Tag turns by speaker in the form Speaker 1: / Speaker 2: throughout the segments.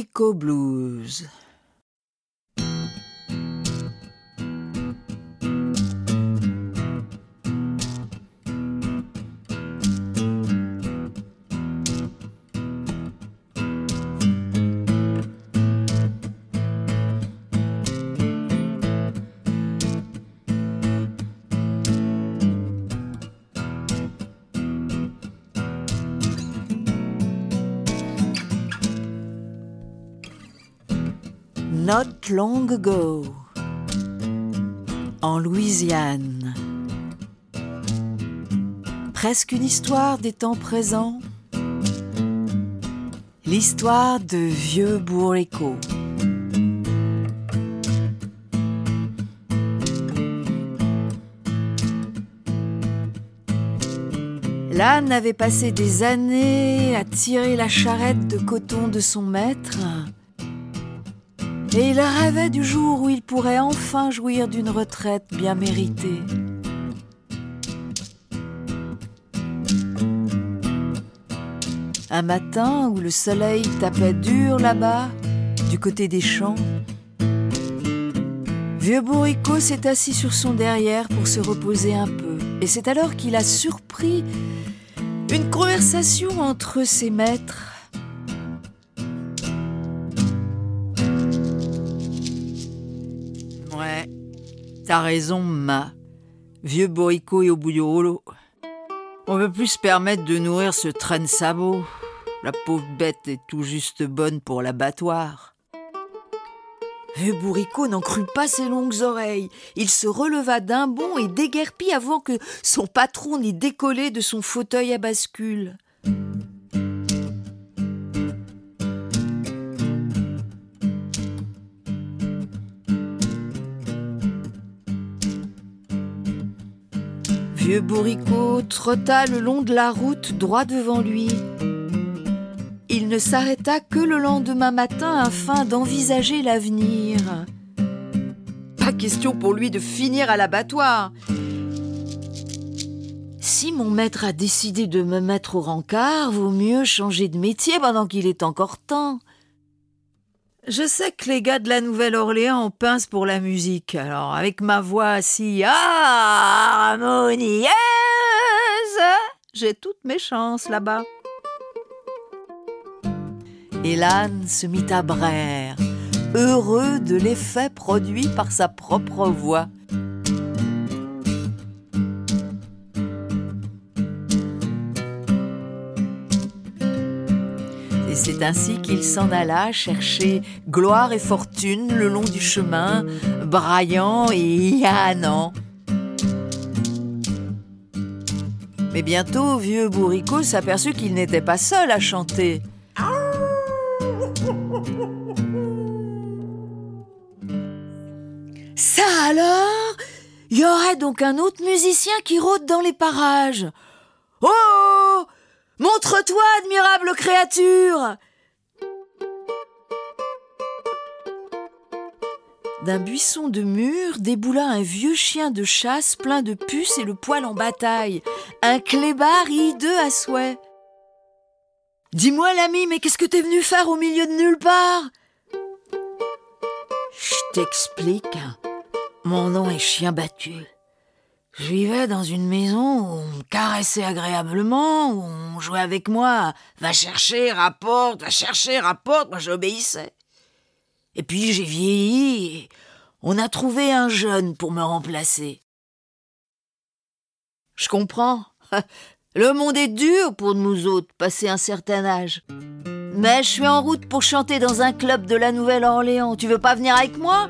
Speaker 1: Bourrico Blues. Long ago, en Louisiane. Presque une histoire des temps présents. L'histoire de vieux bourrico. L'âne avait passé des années à tirer la charrette de coton de son maître et il rêvait du jour où il pourrait enfin jouir d'une retraite bien méritée. Un matin où le soleil tapait dur là-bas, du côté des champs, Vieux Bourrico s'est assis sur son derrière pour se reposer un peu. Et c'est alors qu'il a surpris une conversation entre ses maîtres t'as raison, ma. Vieux bourricot et au bouillot On veut plus se permettre de nourrir ce train de sabot. La pauvre bête est tout juste bonne pour l'abattoir. Vieux bourricot n'en crut pas ses longues oreilles. Il se releva d'un bond et déguerpit avant que son patron n'ait décollé de son fauteuil à bascule. Vieux bourricot trotta le long de la route droit devant lui. Il ne s'arrêta que le lendemain matin afin d'envisager l'avenir. Pas question pour lui de finir à l'abattoir. Si mon maître a décidé de me mettre au rencard, vaut mieux changer de métier pendant qu'il est encore temps. Je sais que les gars de la Nouvelle-Orléans ont pince pour la musique. Alors, avec ma voix si harmonieuse, j'ai toutes mes chances là-bas. Et l'âne se mit à braire, heureux de l'effet produit par sa propre voix. C'est ainsi qu'il s'en alla chercher gloire et fortune le long du chemin, braillant et yanant. Mais bientôt, vieux bourricot s'aperçut qu'il n'était pas seul à chanter. Ça alors? Il y aurait donc un autre musicien qui rôde dans les parages? Oh Montre-toi, admirable créature D'un buisson de mur déboula un vieux chien de chasse plein de puces et le poil en bataille, un clébard hideux à souhait. Dis-moi, l'ami, mais qu'est-ce que t'es venu faire au milieu de nulle part? Je t'explique. Mon nom est Chien Battu. Je vivais dans une maison où on me caressait agréablement, où on jouait avec moi. Va chercher, rapporte, va chercher, rapporte. Moi, j'obéissais. Et puis j'ai vieilli et on a trouvé un jeune pour me remplacer. Je comprends. Le monde est dur pour nous autres, passer un certain âge. Mais je suis en route pour chanter dans un club de la Nouvelle-Orléans. Tu veux pas venir avec moi?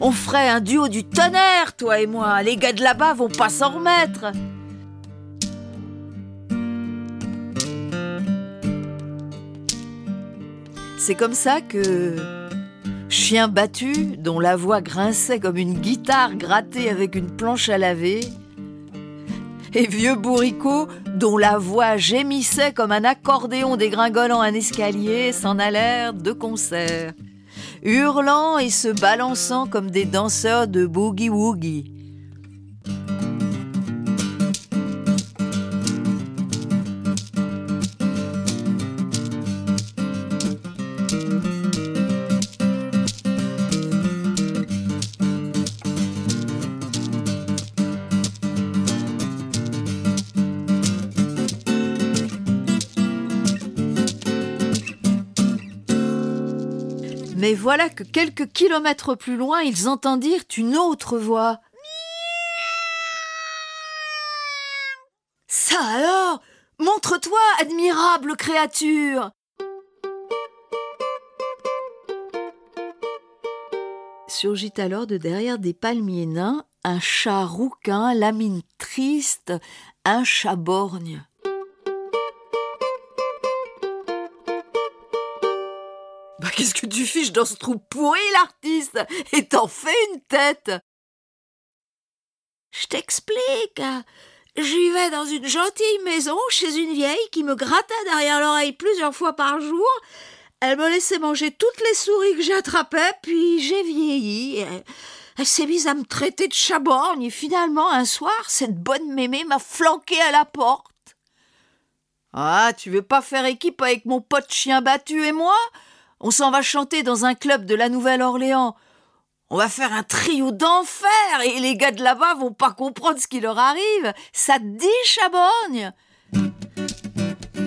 Speaker 1: On ferait un duo du tonnerre, toi et moi. Les gars de là-bas vont pas s'en remettre. C'est comme ça que Chien battu, dont la voix grinçait comme une guitare grattée avec une planche à laver, et Vieux Bourricot, dont la voix gémissait comme un accordéon dégringolant un escalier, s'en allèrent de concert hurlant et se balançant comme des danseurs de boogie-woogie. Voilà que quelques kilomètres plus loin, ils entendirent une autre voix. Ça alors Montre-toi, admirable créature Surgit alors de derrière des palmiers nains un chat rouquin, la mine triste, un chat borgne. Qu'est-ce que tu fiches dans ce trou pourri, l'artiste? Et t'en fais une tête
Speaker 2: Je t'explique. J'y vais dans une gentille maison chez une vieille qui me gratta derrière l'oreille plusieurs fois par jour. Elle me laissait manger toutes les souris que j'attrapais, puis j'ai vieilli. Elle, s'est mise à me traiter de chaborgne, et finalement, un soir, cette bonne mémé m'a flanqué à la porte.
Speaker 1: Ah, tu veux pas faire équipe avec mon pote chien battu et moi? On s'en va chanter dans un club de la Nouvelle-Orléans. On va faire un trio d'enfer et les gars de là-bas vont pas comprendre ce qui leur arrive. Ça te dit, Chaborgne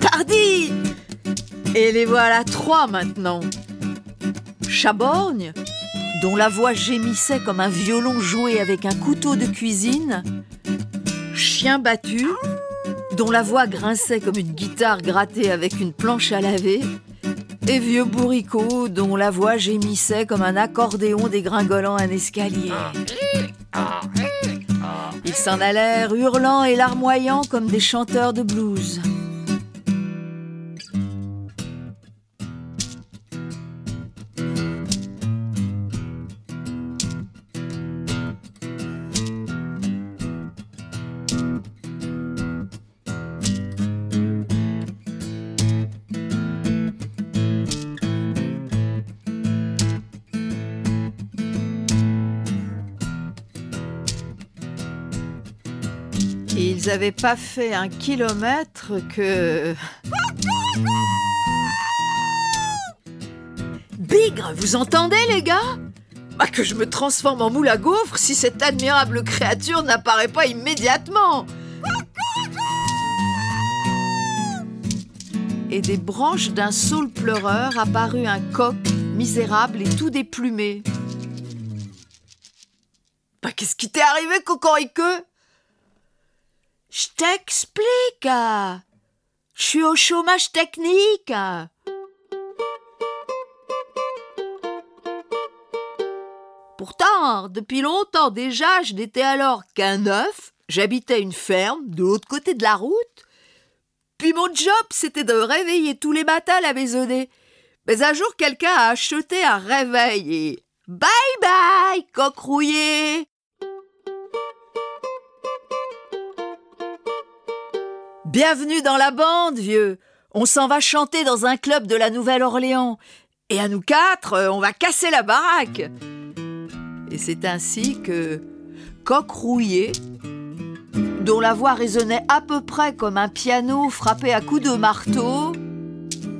Speaker 1: Pardi Et les voilà trois maintenant. Chaborgne, dont la voix gémissait comme un violon joué avec un couteau de cuisine. Chien battu, dont la voix grinçait comme une guitare grattée avec une planche à laver et vieux bourricot dont la voix gémissait comme un accordéon dégringolant un escalier. Ils s'en allèrent hurlant et larmoyant comme des chanteurs de blues. N'avaient pas fait un kilomètre que... Bigre, vous entendez les gars? Bah que je me transforme en moule à gaufre si cette admirable créature n'apparaît pas immédiatement. Et des branches d'un saule pleureur apparut un coq misérable et tout déplumé. Bah qu'est-ce qui t'est arrivé, cocoriqueux
Speaker 2: je t'explique. Je suis au chômage technique.
Speaker 1: Pourtant, depuis longtemps déjà, je n'étais alors qu'un œuf. J'habitais une ferme de l'autre côté de la route. Puis mon job, c'était de réveiller tous les matins la maisonnée. Mais un jour, quelqu'un a acheté un réveil et bye bye, coq rouillé. Bienvenue dans la bande, vieux. On s'en va chanter dans un club de la Nouvelle-Orléans. Et à nous quatre, euh, on va casser la baraque. Et c'est ainsi que Coq rouillé, dont la voix résonnait à peu près comme un piano frappé à coups de marteau,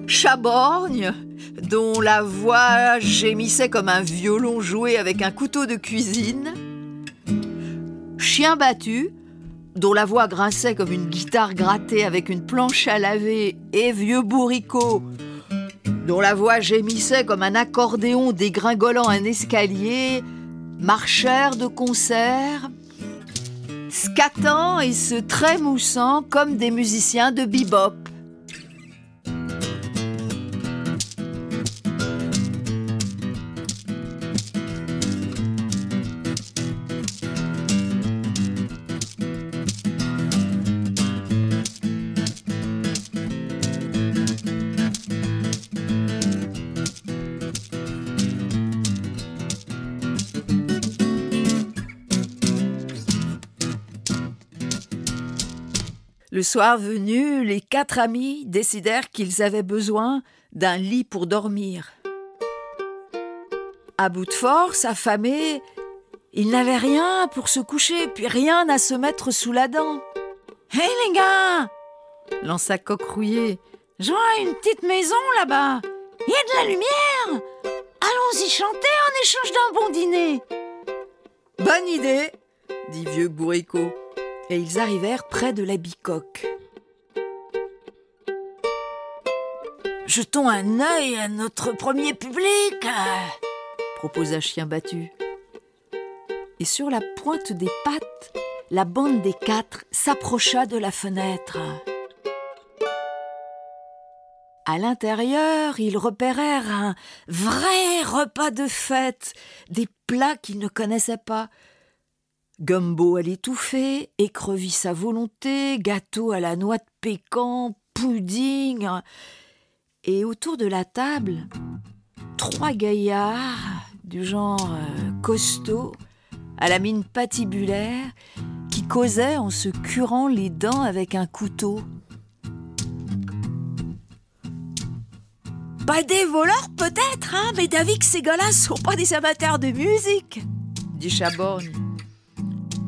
Speaker 1: Chaborgne, dont la voix gémissait comme un violon joué avec un couteau de cuisine, Chien battu, dont la voix grinçait comme une guitare grattée avec une planche à laver, et vieux bourricot, dont la voix gémissait comme un accordéon dégringolant un escalier, marchèrent de concert, scatant et se trémoussant comme des musiciens de bebop. Le soir venu, les quatre amis décidèrent qu'ils avaient besoin d'un lit pour dormir. À bout de force, affamés, ils n'avaient rien pour se coucher, puis rien à se mettre sous la dent.
Speaker 2: Hé les gars
Speaker 1: lança Coq rouillé.
Speaker 2: Je vois une petite maison là-bas. Il y a de la lumière. Allons-y chanter en échange d'un bon dîner.
Speaker 1: Bonne idée, dit vieux bourricot et ils arrivèrent près de la bicoque.
Speaker 3: Jetons un œil à notre premier public,
Speaker 1: proposa Chien battu. Et sur la pointe des pattes, la bande des quatre s'approcha de la fenêtre. À l'intérieur, ils repérèrent un vrai repas de fête, des plats qu'ils ne connaissaient pas. Gumbo à l'étouffée, écrevisse à volonté, gâteau à la noix de pécan, pudding. Et autour de la table, trois gaillards du genre euh, costaud, à la mine patibulaire, qui causaient en se curant les dents avec un couteau.
Speaker 3: Pas des voleurs peut-être, hein, mais David, ces gars-là sont pas des amateurs de musique, dit Chaborgne.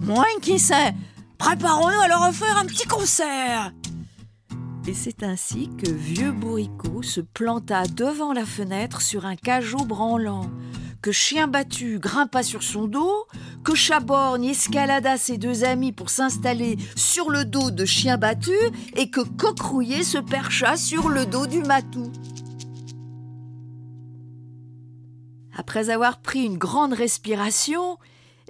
Speaker 3: Moins qui sait, préparons-nous à leur offrir un petit concert.
Speaker 1: Et c'est ainsi que vieux bourricot se planta devant la fenêtre sur un cajot branlant, que Chien battu grimpa sur son dos, que Chaborgne escalada ses deux amis pour s'installer sur le dos de Chien battu et que Coquerouillet se percha sur le dos du matou. Après avoir pris une grande respiration,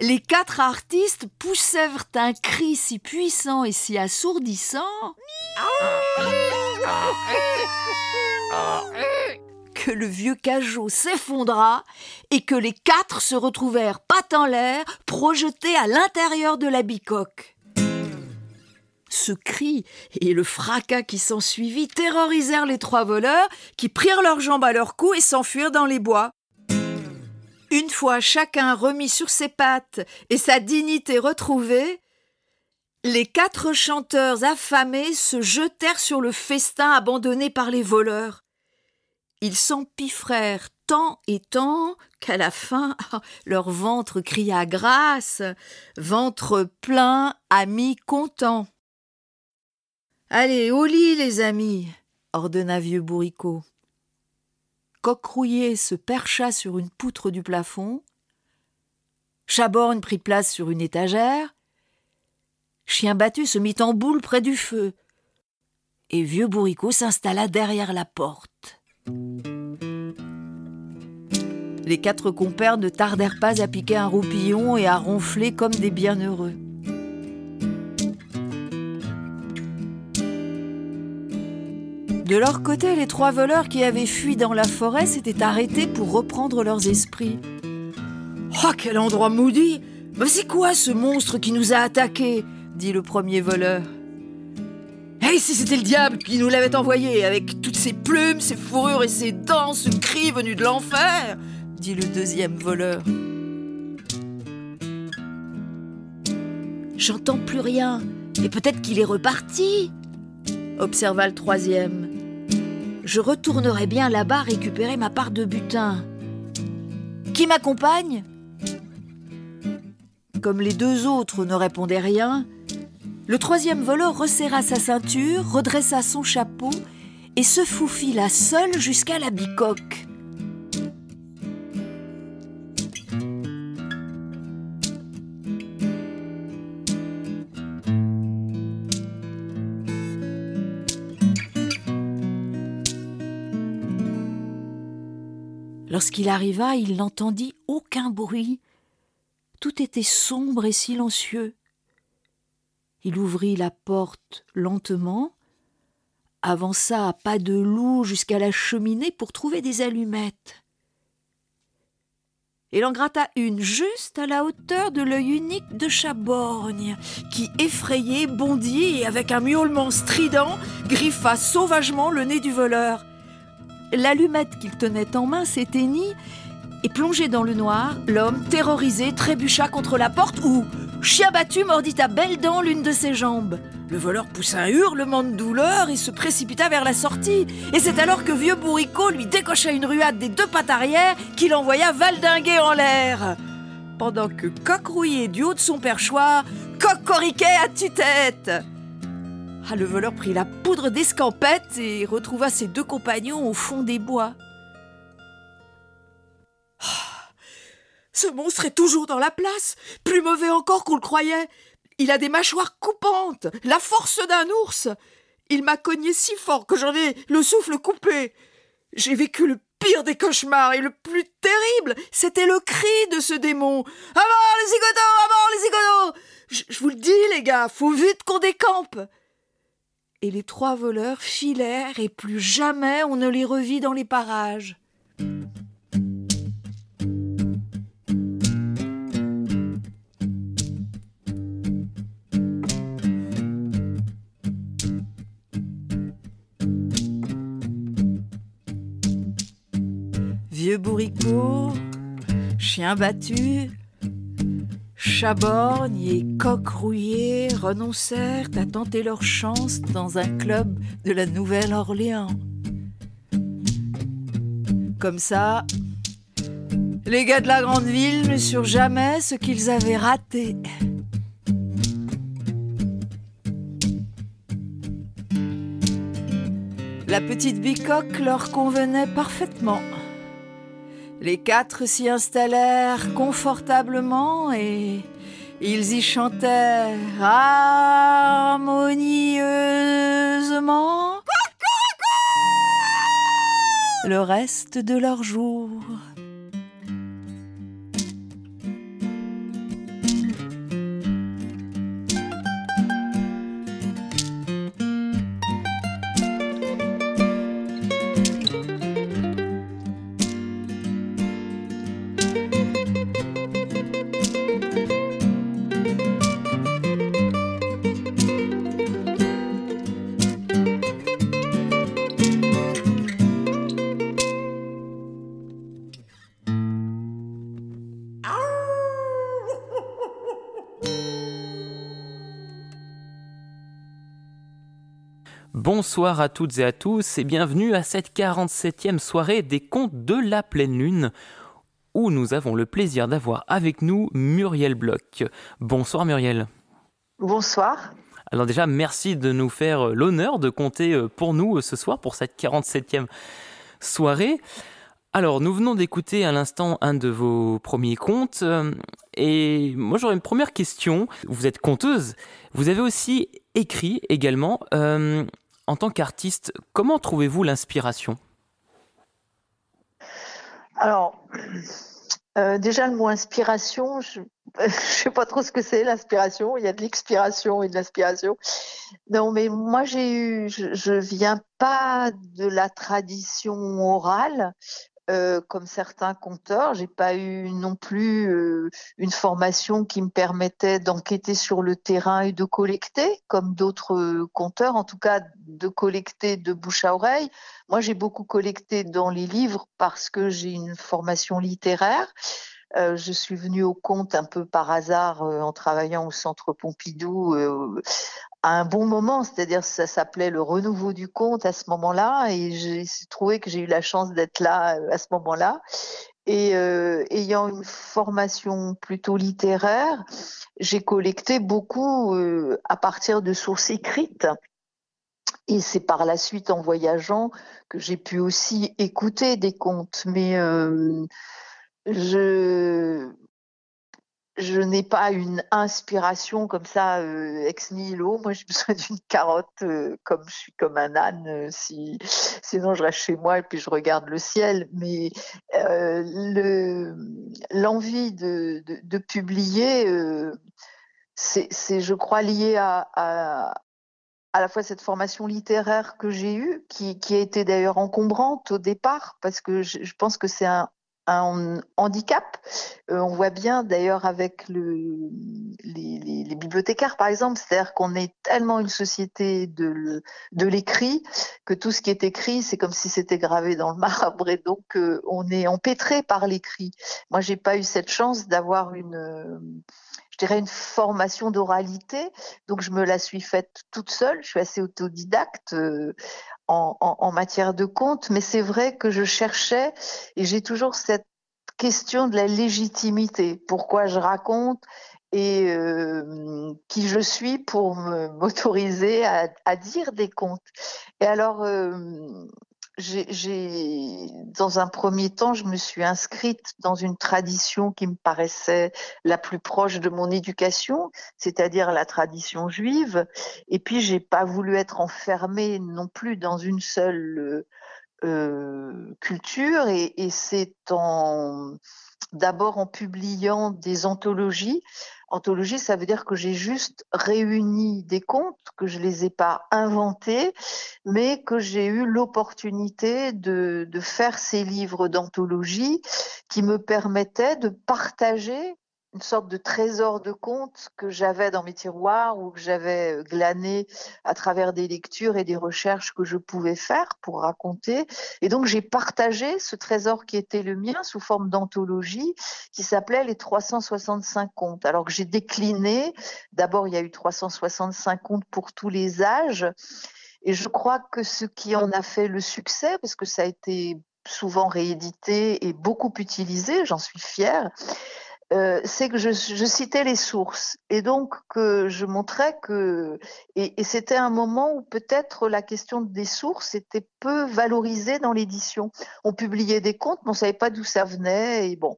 Speaker 1: les quatre artistes poussèrent un cri si puissant et si assourdissant que le vieux cajot s'effondra et que les quatre se retrouvèrent pattes en l'air, projetés à l'intérieur de la bicoque. Ce cri et le fracas qui s'ensuivit terrorisèrent les trois voleurs qui prirent leurs jambes à leur cou et s'enfuirent dans les bois. Une fois chacun remis sur ses pattes et sa dignité retrouvée, les quatre chanteurs affamés se jetèrent sur le festin abandonné par les voleurs. Ils s'empiffrèrent tant et tant qu'à la fin leur ventre cria grâce, ventre plein, amis contents. Allez, au lit, les amis, ordonna vieux bourricot. Coquerouillet se percha sur une poutre du plafond. Chaborgne prit place sur une étagère. Chien battu se mit en boule près du feu. Et vieux bourricot s'installa derrière la porte. Les quatre compères ne tardèrent pas à piquer un roupillon et à ronfler comme des bienheureux. De leur côté, les trois voleurs qui avaient fui dans la forêt s'étaient arrêtés pour reprendre leurs esprits. Oh, quel endroit maudit Mais c'est quoi ce monstre qui nous a attaqués dit le premier voleur. Hey, si c'était le diable qui nous l'avait envoyé, avec toutes ses plumes, ses fourrures et ses dents, ce cri venu de l'enfer dit le deuxième voleur. J'entends plus rien, et peut-être qu'il est reparti observa le troisième je retournerai bien là-bas récupérer ma part de butin. Qui m'accompagne? Comme les deux autres ne répondaient rien, le troisième voleur resserra sa ceinture, redressa son chapeau et se faufila seul jusqu'à la bicoque. Lorsqu'il arriva, il n'entendit aucun bruit. Tout était sombre et silencieux. Il ouvrit la porte lentement, avança à pas de loup jusqu'à la cheminée pour trouver des allumettes. Il en gratta une juste à la hauteur de l'œil unique de Chaborgne, qui, effrayé, bondit et, avec un miaulement strident, griffa sauvagement le nez du voleur. L'allumette qu'il tenait en main s'éteignit, et plongé dans le noir, l'homme, terrorisé, trébucha contre la porte où, chien battu, mordit à belles dents l'une de ses jambes. Le voleur poussa un hurlement de douleur et se précipita vers la sortie. Et c'est alors que vieux bourricot lui décocha une ruade des deux pattes arrière qu'il envoya valdinguer en l'air. Pendant que coq rouillé du haut de son perchoir, cocoriquait à tue-tête. Ah, le voleur prit la poudre d'escampette et retrouva ses deux compagnons au fond des bois. Ah, ce monstre est toujours dans la place, plus mauvais encore qu'on le croyait. Il a des mâchoires coupantes, la force d'un ours. Il m'a cogné si fort que j'en ai le souffle coupé.
Speaker 4: J'ai vécu le pire des cauchemars et le plus terrible, c'était le cri de ce démon. À mort les zigotos, à mort les zigotos je, vous le dis, les gars, faut vite qu'on décampe. Et les trois voleurs filèrent et plus jamais on ne les revit dans les parages.
Speaker 5: Vieux bourricot, chien battu, Chaborgne et Coq rouillé renoncèrent à tenter leur chance dans un club de la Nouvelle-Orléans. Comme ça, les gars de la grande ville ne surent jamais ce qu'ils avaient raté. La petite bicoque leur convenait parfaitement. Les quatre s'y installèrent confortablement et ils y chantèrent harmonieusement le reste de leur jour.
Speaker 6: Bonsoir à toutes et à tous et bienvenue à cette 47e soirée des contes de la pleine lune où nous avons le plaisir d'avoir avec nous Muriel Bloch. Bonsoir Muriel.
Speaker 1: Bonsoir.
Speaker 6: Alors déjà, merci de nous faire l'honneur de compter euh, pour nous euh, ce soir pour cette 47e soirée. Alors, nous venons d'écouter à l'instant un de vos premiers contes. Euh, et moi, j'aurais une première question. Vous êtes conteuse. Vous avez aussi écrit également en tant qu'artiste, comment trouvez-vous l'inspiration?
Speaker 1: Alors, euh, déjà le mot inspiration, je ne sais pas trop ce que c'est l'inspiration. Il y a de l'expiration et de l'inspiration. Non, mais moi j'ai eu, je, ne viens pas de la tradition orale. Euh, comme certains conteurs. J'ai pas eu non plus euh, une formation qui me permettait d'enquêter sur le terrain et de collecter, comme d'autres euh, conteurs, en tout cas de collecter de bouche à oreille. Moi, j'ai beaucoup collecté dans les livres parce que j'ai une formation littéraire. je suis venue au conte un peu par hasard en travaillant au Centre Pompidou à un bon moment, c'est-à-dire ça s'appelait le renouveau du conte à ce moment-là, et j'ai trouvé que j'ai eu la chance d'être là euh, à ce moment-là. Et euh, ayant une formation plutôt littéraire, j'ai collecté beaucoup euh, à partir de sources écrites. Et c'est par la suite, en voyageant, que j'ai pu aussi écouter des contes. Mais euh, je, je n'ai pas une inspiration comme ça euh, ex nihilo. Moi, j'ai besoin d'une carotte, euh, comme je suis comme un âne. Euh, si, sinon, je reste chez moi et puis je regarde le ciel. Mais l'envie de, publier, c'est, je crois, lié à, à, la fois cette formation littéraire que j'ai eue, qui, a été d'ailleurs encombrante au départ, parce que je pense que c'est un, un handicap. Euh, on voit bien d'ailleurs avec le, les, bibliothécaires, par exemple, c'est-à-dire qu'on est tellement une société de, l'écrit que tout ce qui est écrit, c'est comme si c'était gravé dans le marbre et donc euh, on est empêtré par l'écrit. Moi, j'ai pas eu cette chance d'avoir une une formation d'oralité, donc je me la suis faite toute seule. Je suis assez autodidacte. En, matière de compte, mais c'est vrai que je cherchais et j'ai toujours cette question de la légitimité. Pourquoi je raconte et euh, qui je suis pour m'autoriser à, à, dire des contes. Et alors, euh, j'ai, dans un premier temps, je me suis inscrite dans une tradition qui me paraissait la plus proche de mon éducation, c'est-à-dire la tradition juive. Et puis, j'ai pas voulu être enfermée non plus dans une seule culture et, et c'est en d'abord en publiant des anthologies. Anthologie, ça veut dire que j'ai juste réuni des contes, que je les ai pas inventés, mais que j'ai eu l'opportunité de, de faire ces livres d'anthologie qui me permettaient de partager une sorte de trésor de contes que j'avais dans mes tiroirs ou que j'avais euh, glané à travers des lectures et des recherches que je pouvais faire pour raconter. Et donc j'ai partagé ce trésor qui était le mien sous forme d'anthologie qui s'appelait les 365 contes. Alors que j'ai décliné, d'abord il y a eu 365 contes pour tous les âges. Et je crois que ce qui en a fait le succès, parce que ça a été souvent réédité et beaucoup utilisé, j'en suis fière, euh, c'est que je, citais les sources et donc que je montrais que et, c'était un moment où peut-être la question des sources était peu valorisée dans l'édition. On publiait des contes, mais on savait pas d'où ça venait et bon.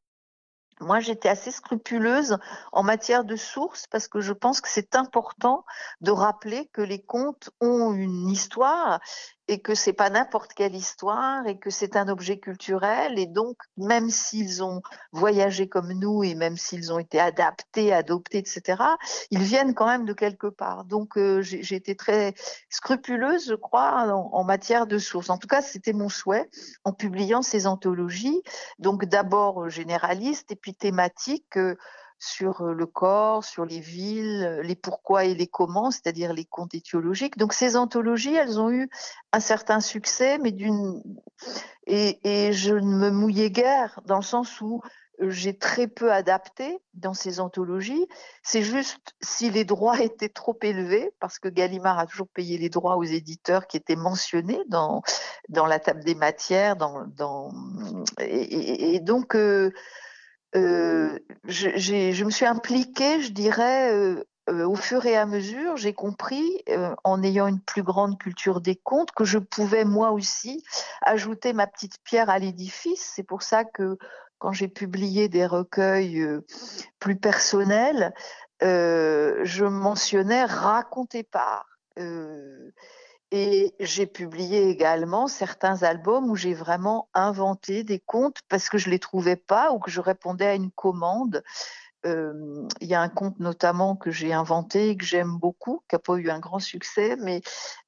Speaker 1: Moi, j'étais assez scrupuleuse en matière de sources parce que je pense que c'est important de rappeler que les contes ont une histoire et que c'est pas n'importe quelle histoire et que c'est un objet culturel et donc même s'ils ont voyagé comme nous et même s'ils ont été adaptés, adoptés, etc., ils viennent quand même de quelque part. Donc euh, j'ai été très scrupuleuse, je crois, en, matière de sources. En tout cas, c'était mon souhait en publiant ces anthologies. Donc d'abord généralistes et puis thématiques. Euh, sur le corps, sur les villes, les pourquoi et les comment, c'est-à-dire les contes étiologiques. Donc ces anthologies, elles ont eu un certain succès, mais d'une et, je ne me mouillais guère dans le sens où j'ai très peu adapté dans ces anthologies. C'est juste si les droits étaient trop élevés, parce que Gallimard a toujours payé les droits aux éditeurs qui étaient mentionnés dans, dans la table des matières, dans, dans et, donc euh, euh, je, me suis impliquée, je dirais, euh, euh, au fur et à mesure, j'ai compris, en ayant une plus grande culture des contes, que je pouvais moi aussi ajouter ma petite pierre à l'édifice. C'est pour ça que quand j'ai publié des recueils plus personnels, je mentionnais raconter par. Et j'ai publié également certains albums où j'ai vraiment inventé des contes parce que je les trouvais pas ou que je répondais à une commande. Il y a un conte notamment que j'ai inventé et que j'aime beaucoup, qui n'a pas eu un grand succès, mais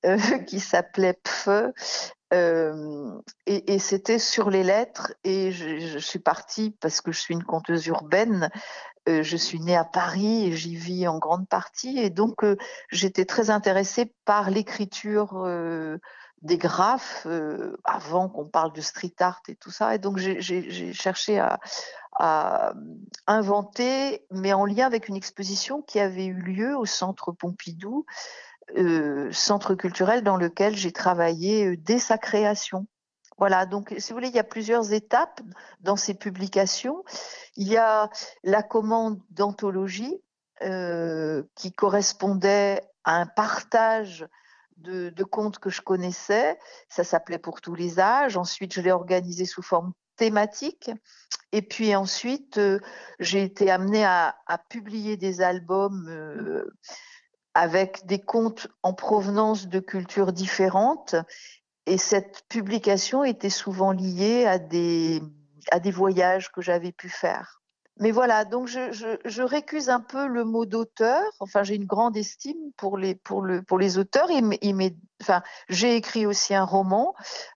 Speaker 1: euh, qui s'appelait Pfeu. Et, c'était sur les lettres et je, suis partie parce que je suis une conteuse urbaine je suis née à Paris et j'y vis en grande partie. Et donc, j'étais très intéressée par l'écriture des graphes avant qu'on parle de street art et tout ça. Et donc, j'ai cherché à, inventer, mais en lien avec une exposition qui avait eu lieu au Centre Pompidou, centre culturel dans lequel j'ai travaillé dès sa création. Voilà, donc si vous voulez, il y a plusieurs étapes dans ces publications. Il y a la commande d'anthologie euh, qui correspondait à un partage de, contes que je connaissais. Ça s'appelait pour tous les âges. Ensuite, je l'ai organisé sous forme thématique. Et puis ensuite, euh, j'ai été amenée à, publier des albums euh, avec des contes en provenance de cultures différentes et cette publication était souvent liée à des, voyages que j'avais pu faire. Mais voilà, donc je, je, je récuse un peu le mot d'auteur. Enfin, j'ai une grande estime pour les, pour le, pour les auteurs. Il, il enfin, j'ai écrit aussi un roman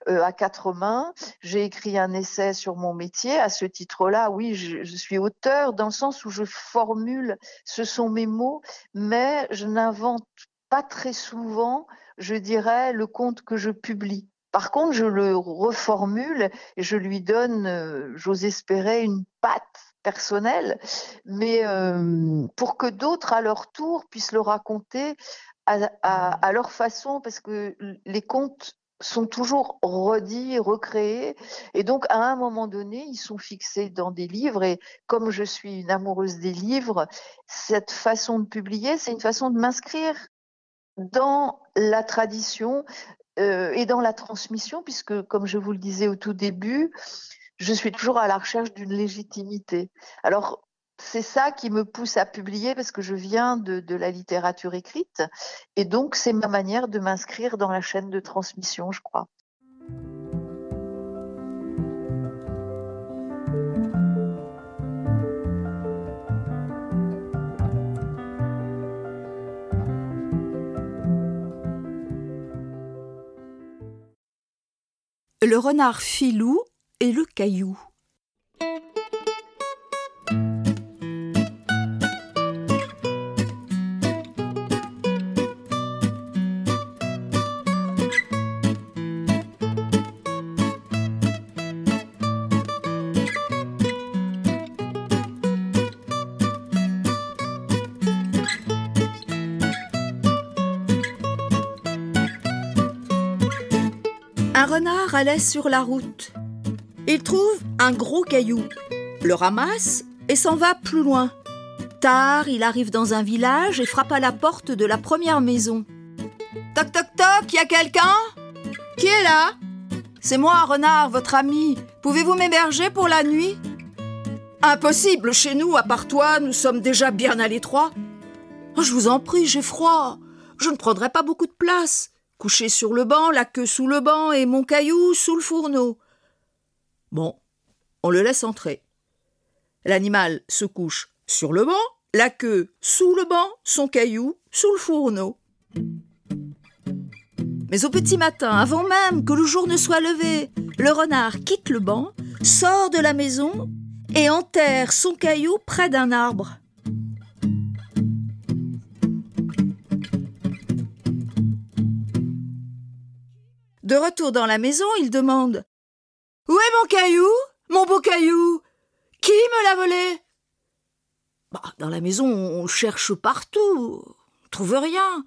Speaker 1: euh, à quatre mains. J'ai écrit un essai sur mon métier. À ce titre-là, oui, je, je, suis auteur dans le sens où je formule, ce sont mes mots, mais je n'invente pas très souvent je dirais, le conte que je publie. Par contre, je le reformule et je lui donne, euh, j'ose espérer, une patte personnelle, mais euh, pour que d'autres, à leur tour, puissent le raconter à, leur façon, parce que les contes sont toujours redits, recréés, et donc à un moment donné, ils sont fixés dans des livres, et comme je suis une amoureuse des livres, cette façon de publier, c'est une façon de m'inscrire dans la tradition euh, et dans la transmission, puisque, comme je vous le disais au tout début, je suis toujours à la recherche d'une légitimité. Alors, c'est ça qui me pousse à publier parce que je viens de, la littérature écrite et donc c'est ma manière de m'inscrire dans la chaîne de transmission, je crois. Le renard filou et le caillou. Un renard allait sur la route. Il trouve un gros caillou, le ramasse et s'en va plus loin. Tard, il arrive dans un village et frappe à la porte de la première maison. Toc toc toc, y a quelqu'un? Qui est là? C'est moi, renard, votre ami. Pouvez-vous m'héberger pour la nuit? Impossible chez nous, à part toi, nous sommes déjà bien à l'étroit. Oh, je vous en prie, j'ai froid. Je ne prendrai pas beaucoup de place. Couché sur le banc, la queue sous le banc et mon caillou sous le fourneau. Bon, on le laisse entrer. L'animal se couche sur le banc, la queue sous le banc, son caillou sous le fourneau. Mais au petit matin, avant même que le jour ne soit levé, le renard quitte le banc, sort de la maison et enterre son caillou près d'un arbre. De retour dans la maison, il demande Où est mon caillou Mon beau caillou. Qui me l'a volé? Bah, Dans la maison, on cherche partout, on trouve rien.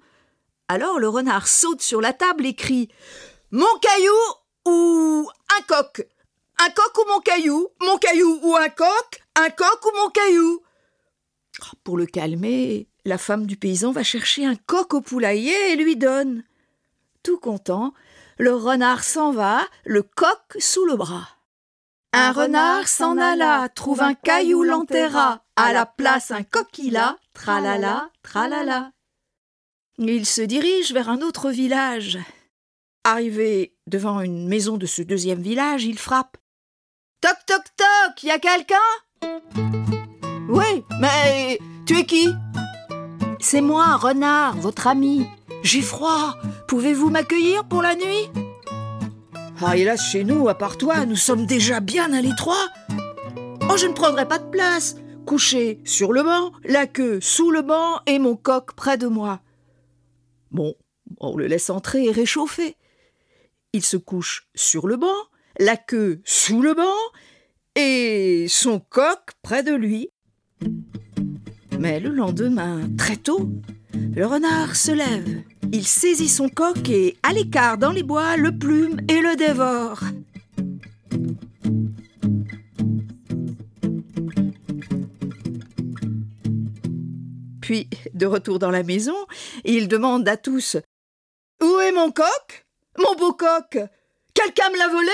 Speaker 1: Alors le renard saute sur la table et crie Mon caillou ou un coq? Un coq ou mon caillou? Mon caillou ou un coq? Un coq ou mon caillou Pour le calmer, la femme du paysan va chercher un coq au poulailler et lui donne. Tout content, le renard s'en va, le coq sous le bras. Un renard s'en alla, trouve un caillou, l'enterra, à la place un coquilla, tralala, tralala. Il se dirige vers un autre village. Arrivé devant une maison de ce deuxième village, il frappe. Toc toc toc, y a quelqu'un? Oui, mais tu es qui? C'est moi, renard, votre ami. J'ai froid. Pouvez-vous m'accueillir pour la nuit? Ah, hélas, chez nous, à part toi, nous sommes déjà bien à l'étroit. Oh, je ne prendrai pas de place. Couché sur le banc, la queue sous le banc et mon coq près de moi. Bon, on le laisse entrer et réchauffer. Il se couche sur le banc, la queue sous le banc et son coq près de lui. Mais le lendemain, très tôt, le renard se lève. Il saisit son coq et, à l'écart dans les bois, le plume et le dévore. Puis, de retour dans la maison, il demande à tous Où est mon coq? Mon beau coq! Quelqu'un me l'a volé!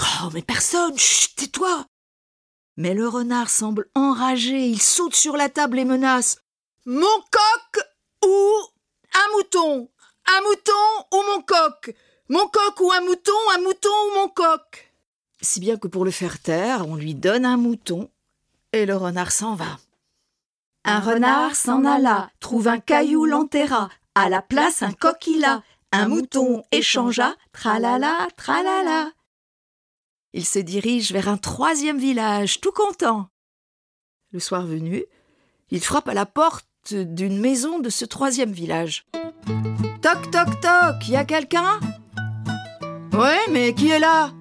Speaker 1: Oh, mais personne! Chut, tais-toi! Mais le renard semble enragé, il saute sur la table et menace Mon coq! Ou un mouton. Un mouton ou mon coq. Mon coq ou un mouton Un mouton ou mon coq. Si bien que pour le faire taire, on lui donne un mouton. Et le renard s'en va. Un renard s'en alla, trouve un caillou, l'enterra, à la place un coquilla, un mouton échangea, tralala, tralala. Il se dirige vers un troisième village, tout content. Le soir venu, il frappe à la porte d'une maison de ce troisième village. Toc toc toc, y a quelqu'un? Ouais, mais qui est là?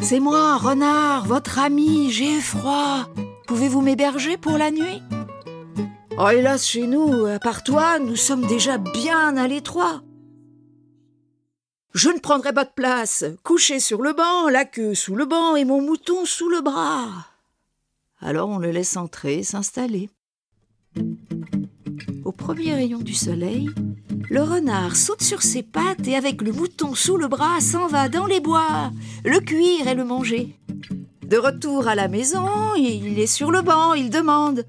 Speaker 1: C'est moi, renard, votre ami, j'ai froid. Pouvez-vous m'héberger pour la nuit? Oh, hélas, chez nous, à part toi, nous sommes déjà bien à l'étroit. Je ne prendrai pas de place, couché sur le banc, la queue sous le banc et mon mouton sous le bras. Alors on le laisse entrer, s'installer. Au premier rayon du soleil, le renard saute sur ses pattes et avec le mouton sous le bras s'en va dans les bois, le cuire et le manger. De retour à la maison, il est sur le banc, il demande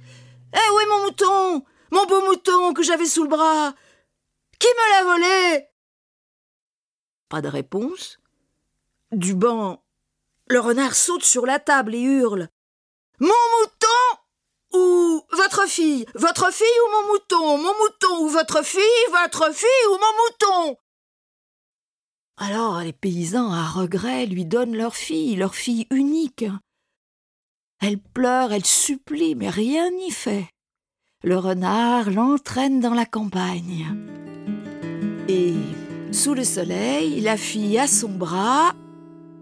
Speaker 1: eh où est mon mouton? Mon beau mouton que j'avais sous le bras Qui me l'a volé? Pas de réponse. Du banc, le renard saute sur la table et hurle Mon mouton ou votre fille Votre fille ou mon mouton Mon mouton ou votre fille Votre fille ou mon mouton Alors les paysans, à regret, lui donnent leur fille, leur fille unique. Elle pleure, elle supplie, mais rien n'y fait. Le renard l'entraîne dans la campagne. Et, sous le soleil, la fille à son bras.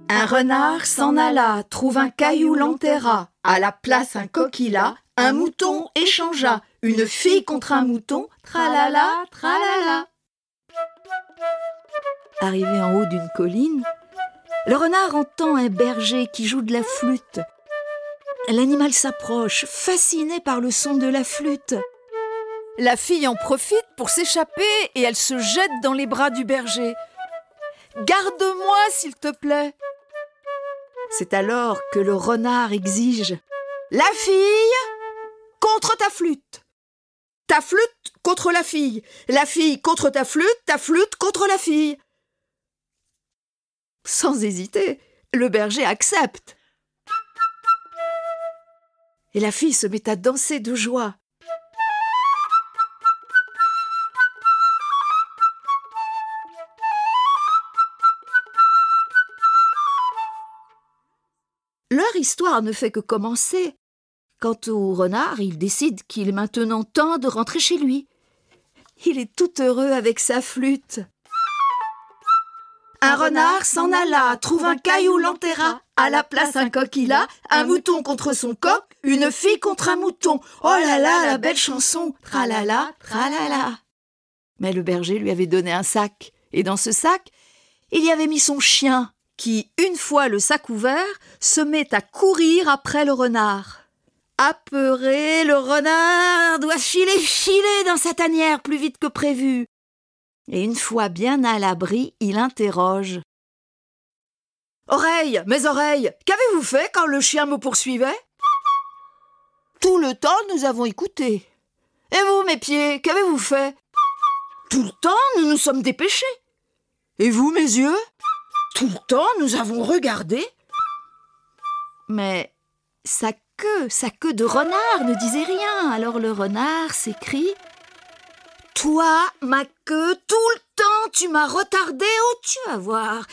Speaker 1: Un renard s'en alla, trouve un caillou l'enterra. À la place un coquilla, un mouton échangea. Une fille contre un mouton, tralala, tralala. Arrivé en haut d'une colline, le renard entend un berger qui joue de la flûte. L'animal s'approche, fasciné par le son de la flûte. La fille en profite pour s'échapper et elle se jette dans les bras du berger. Garde-moi, s'il te plaît. C'est alors que le renard exige La fille contre ta flûte. Ta flûte contre la fille. La fille contre ta flûte, ta flûte contre la fille. Sans hésiter, le berger accepte. Et la fille se met à danser de joie. Leur histoire ne fait que commencer. Quant au renard, il décide qu'il est maintenant temps de rentrer chez lui. Il est tout heureux avec sa flûte. Un renard s'en alla, trouve un caillou l'enterra. À la place un coquilla, un mouton contre son coq, une fille contre un mouton. Oh là là, la belle chanson. Tralala, tralala. Mais le berger lui avait donné un sac, et dans ce sac, il y avait mis son chien, qui, une fois le sac ouvert, se met à courir après le renard. Apeuré, le renard doit filer, filer dans sa tanière plus vite que prévu. Et une fois bien à l'abri, il interroge. Oreilles, mes oreilles, qu'avez-vous fait quand le chien me poursuivait? Tout le temps, nous avons écouté. Et vous, mes pieds, qu'avez-vous fait? Tout le temps, nous nous sommes dépêchés. Et vous, mes yeux? Tout le temps, nous avons regardé. Mais sa sa queue de renard ne disait rien. Alors le renard s'écrie toi, ma queue, tout le temps, tu m'as retardé, oh tu vas voir.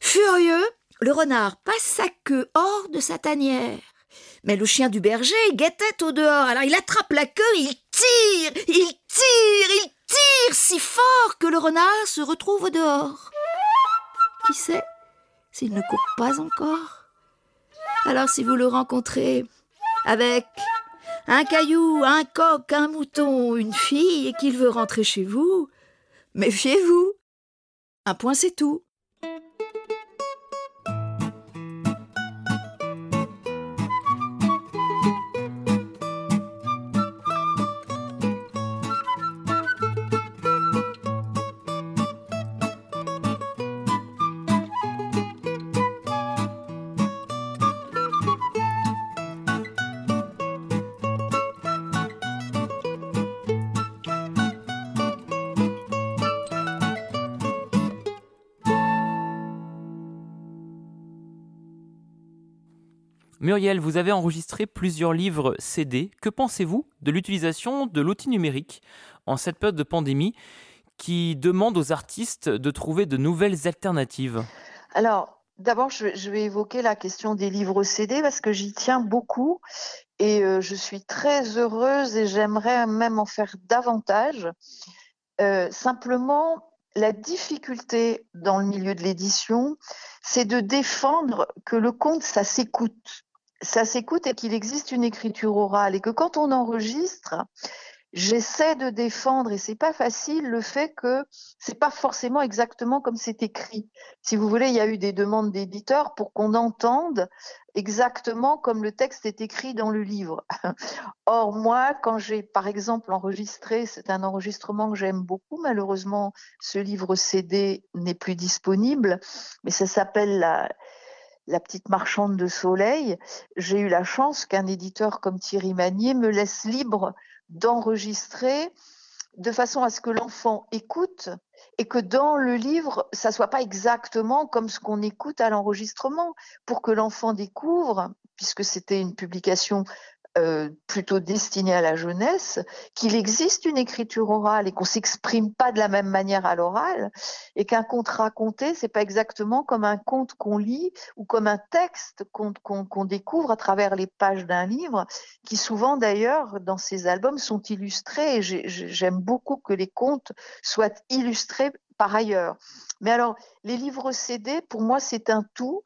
Speaker 1: Furieux, le renard passe sa queue hors de sa tanière. Mais le chien du berger guettait au dehors, alors il attrape la queue, il tire, il tire, il tire si fort que le renard se retrouve au dehors. Qui sait s'il ne court pas encore? Alors si vous le rencontrez avec un caillou, un coq, un mouton, une fille et qu'il veut rentrer chez vous, méfiez-vous. Un point c'est tout.
Speaker 6: Muriel, vous avez enregistré plusieurs livres CD. Que pensez-vous de l'utilisation de l'outil numérique en cette période de pandémie qui demande aux artistes de trouver de nouvelles alternatives?
Speaker 7: Alors, d'abord, je, vais évoquer la question des livres CD parce que j'y tiens beaucoup et euh, je suis très heureuse et j'aimerais même en faire davantage. Euh, simplement, la difficulté dans le milieu de l'édition, c'est de défendre que le conte, ça s'écoute ça s'écoute et qu'il existe une écriture orale et que quand on enregistre, j'essaie de défendre et c'est pas facile le fait que c'est pas forcément exactement comme c'est écrit. Si vous voulez, il y a eu des demandes d'éditeurs pour qu'on entende exactement comme le texte est écrit dans le livre. Or moi, quand j'ai par exemple enregistré, c'est un enregistrement que j'aime beaucoup. Malheureusement, ce livre CD n'est plus disponible, mais ça s'appelle la la petite marchande de soleil, j'ai eu la chance qu'un éditeur comme Thierry Magnier me laisse libre d'enregistrer de façon à ce que l'enfant écoute et que dans le livre, ça soit pas exactement comme ce qu'on écoute à l'enregistrement, pour que l'enfant découvre, puisque c'était une publication euh, plutôt destiné à la jeunesse, qu'il existe une écriture orale et qu'on s'exprime pas de la même manière à l'oral, et qu'un conte raconté, c'est pas exactement comme un conte qu'on lit ou comme un texte qu'on découvre à travers les pages d'un livre, qui souvent d'ailleurs dans ces albums sont illustrés. J'aime beaucoup que les contes soient illustrés par ailleurs. Mais alors, les livres CD, pour moi, c'est un tout.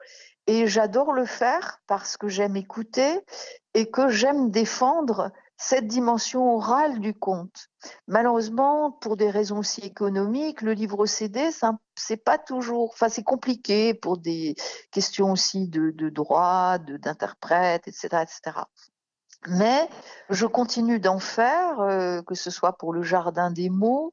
Speaker 7: Et j'adore le faire parce que j'aime écouter et que j'aime défendre cette dimension orale du conte. Malheureusement, pour des raisons aussi économiques, le livre CD, c'est pas toujours, enfin c'est compliqué pour des questions aussi de, de droit, d'interprète, etc., etc. Mais je continue d'en faire, euh, que ce soit pour le jardin des mots,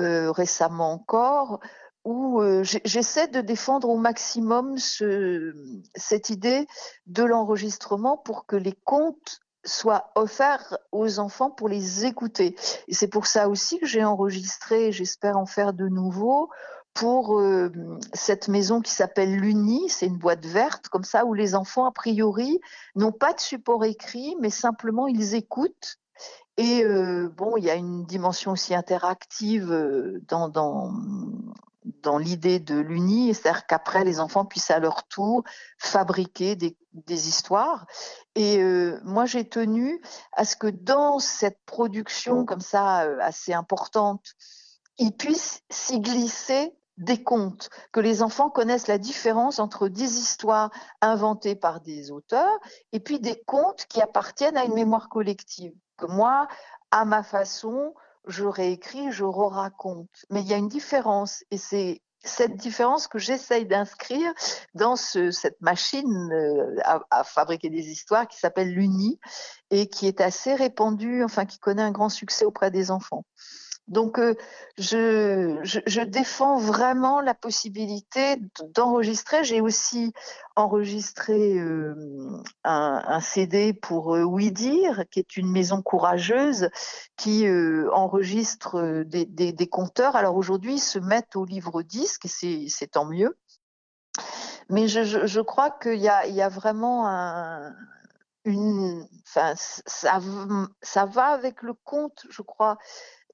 Speaker 7: euh, récemment encore, où euh, j'essaie de défendre au maximum ce, cette idée de l'enregistrement pour que les contes soient offerts aux enfants pour les écouter. Et c'est pour ça aussi que j'ai enregistré, j'espère en faire de nouveau, pour euh, cette maison qui s'appelle l'Uni, c'est une boîte verte comme ça où les enfants a priori n'ont pas de support écrit, mais simplement ils écoutent. Et euh, bon, il y a une dimension aussi interactive dans, dans l'idée de l'uni, c'est-à-dire qu'après les enfants puissent à leur tour fabriquer des, histoires. Et euh, moi, j'ai tenu à ce que dans cette production comme ça euh, assez importante, ils puissent s'y glisser des contes, que les enfants connaissent la différence entre des histoires inventées par des auteurs et puis des contes qui appartiennent à une mémoire collective. Que moi, à ma façon, je réécris, je re-raconte. Mais il y a une différence et c'est cette différence que j'essaye d'inscrire dans cette machine euh, à, fabriquer des histoires qui s'appelle l'UNI et qui est assez répandue, enfin qui connaît un grand succès auprès des enfants. Donc, euh, je, défends vraiment la possibilité d'enregistrer. J'ai aussi enregistré euh, un, CD pour euh, qui est une maison courageuse qui enregistre des, compteurs. Alors aujourd'hui, ils se mettent au livre disque et c'est tant mieux. Mais je, crois qu'il y a, vraiment un, une, ça, ça va avec le conte, je crois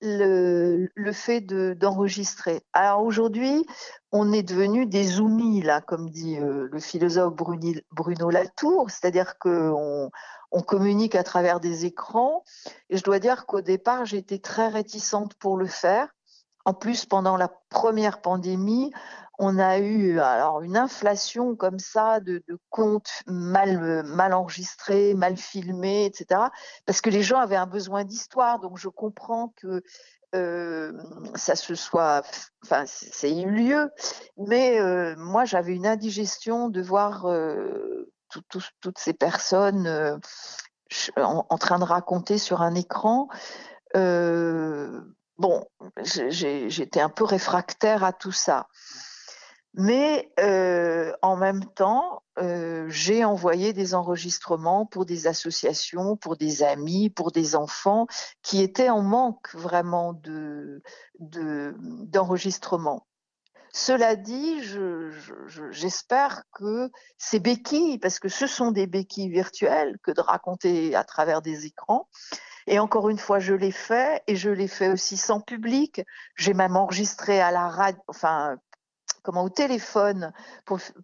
Speaker 7: le, fait d'enregistrer. Alors aujourd'hui, on est devenu des zoomies, là, comme dit euh, le philosophe Bruno Latour, c'est-à-dire qu'on on communique à travers des écrans. Et je dois dire qu'au départ, j'étais très réticente pour le faire. En plus, pendant la première pandémie, on a eu alors une inflation comme ça de, de comptes mal, enregistrés, mal filmés, etc. Parce que les gens avaient un besoin d'histoire. Donc je comprends que euh, ça se soit, enfin, c'est eu lieu. Mais euh, moi, j'avais une indigestion de voir euh, toutes ces personnes en, train de raconter sur un écran. Bon, j'étais un peu réfractaire à tout ça. Mais euh, en même temps, euh, j'ai envoyé des enregistrements pour des associations, pour des amis, pour des enfants qui étaient en manque vraiment de d'enregistrement. Cela dit, j'espère que ces béquilles, parce que ce sont des béquilles virtuelles que de raconter à travers des écrans, et encore une fois, je l'ai fait et je l'ai fait aussi sans public. J'ai même enregistré à la radio, enfin comment au téléphone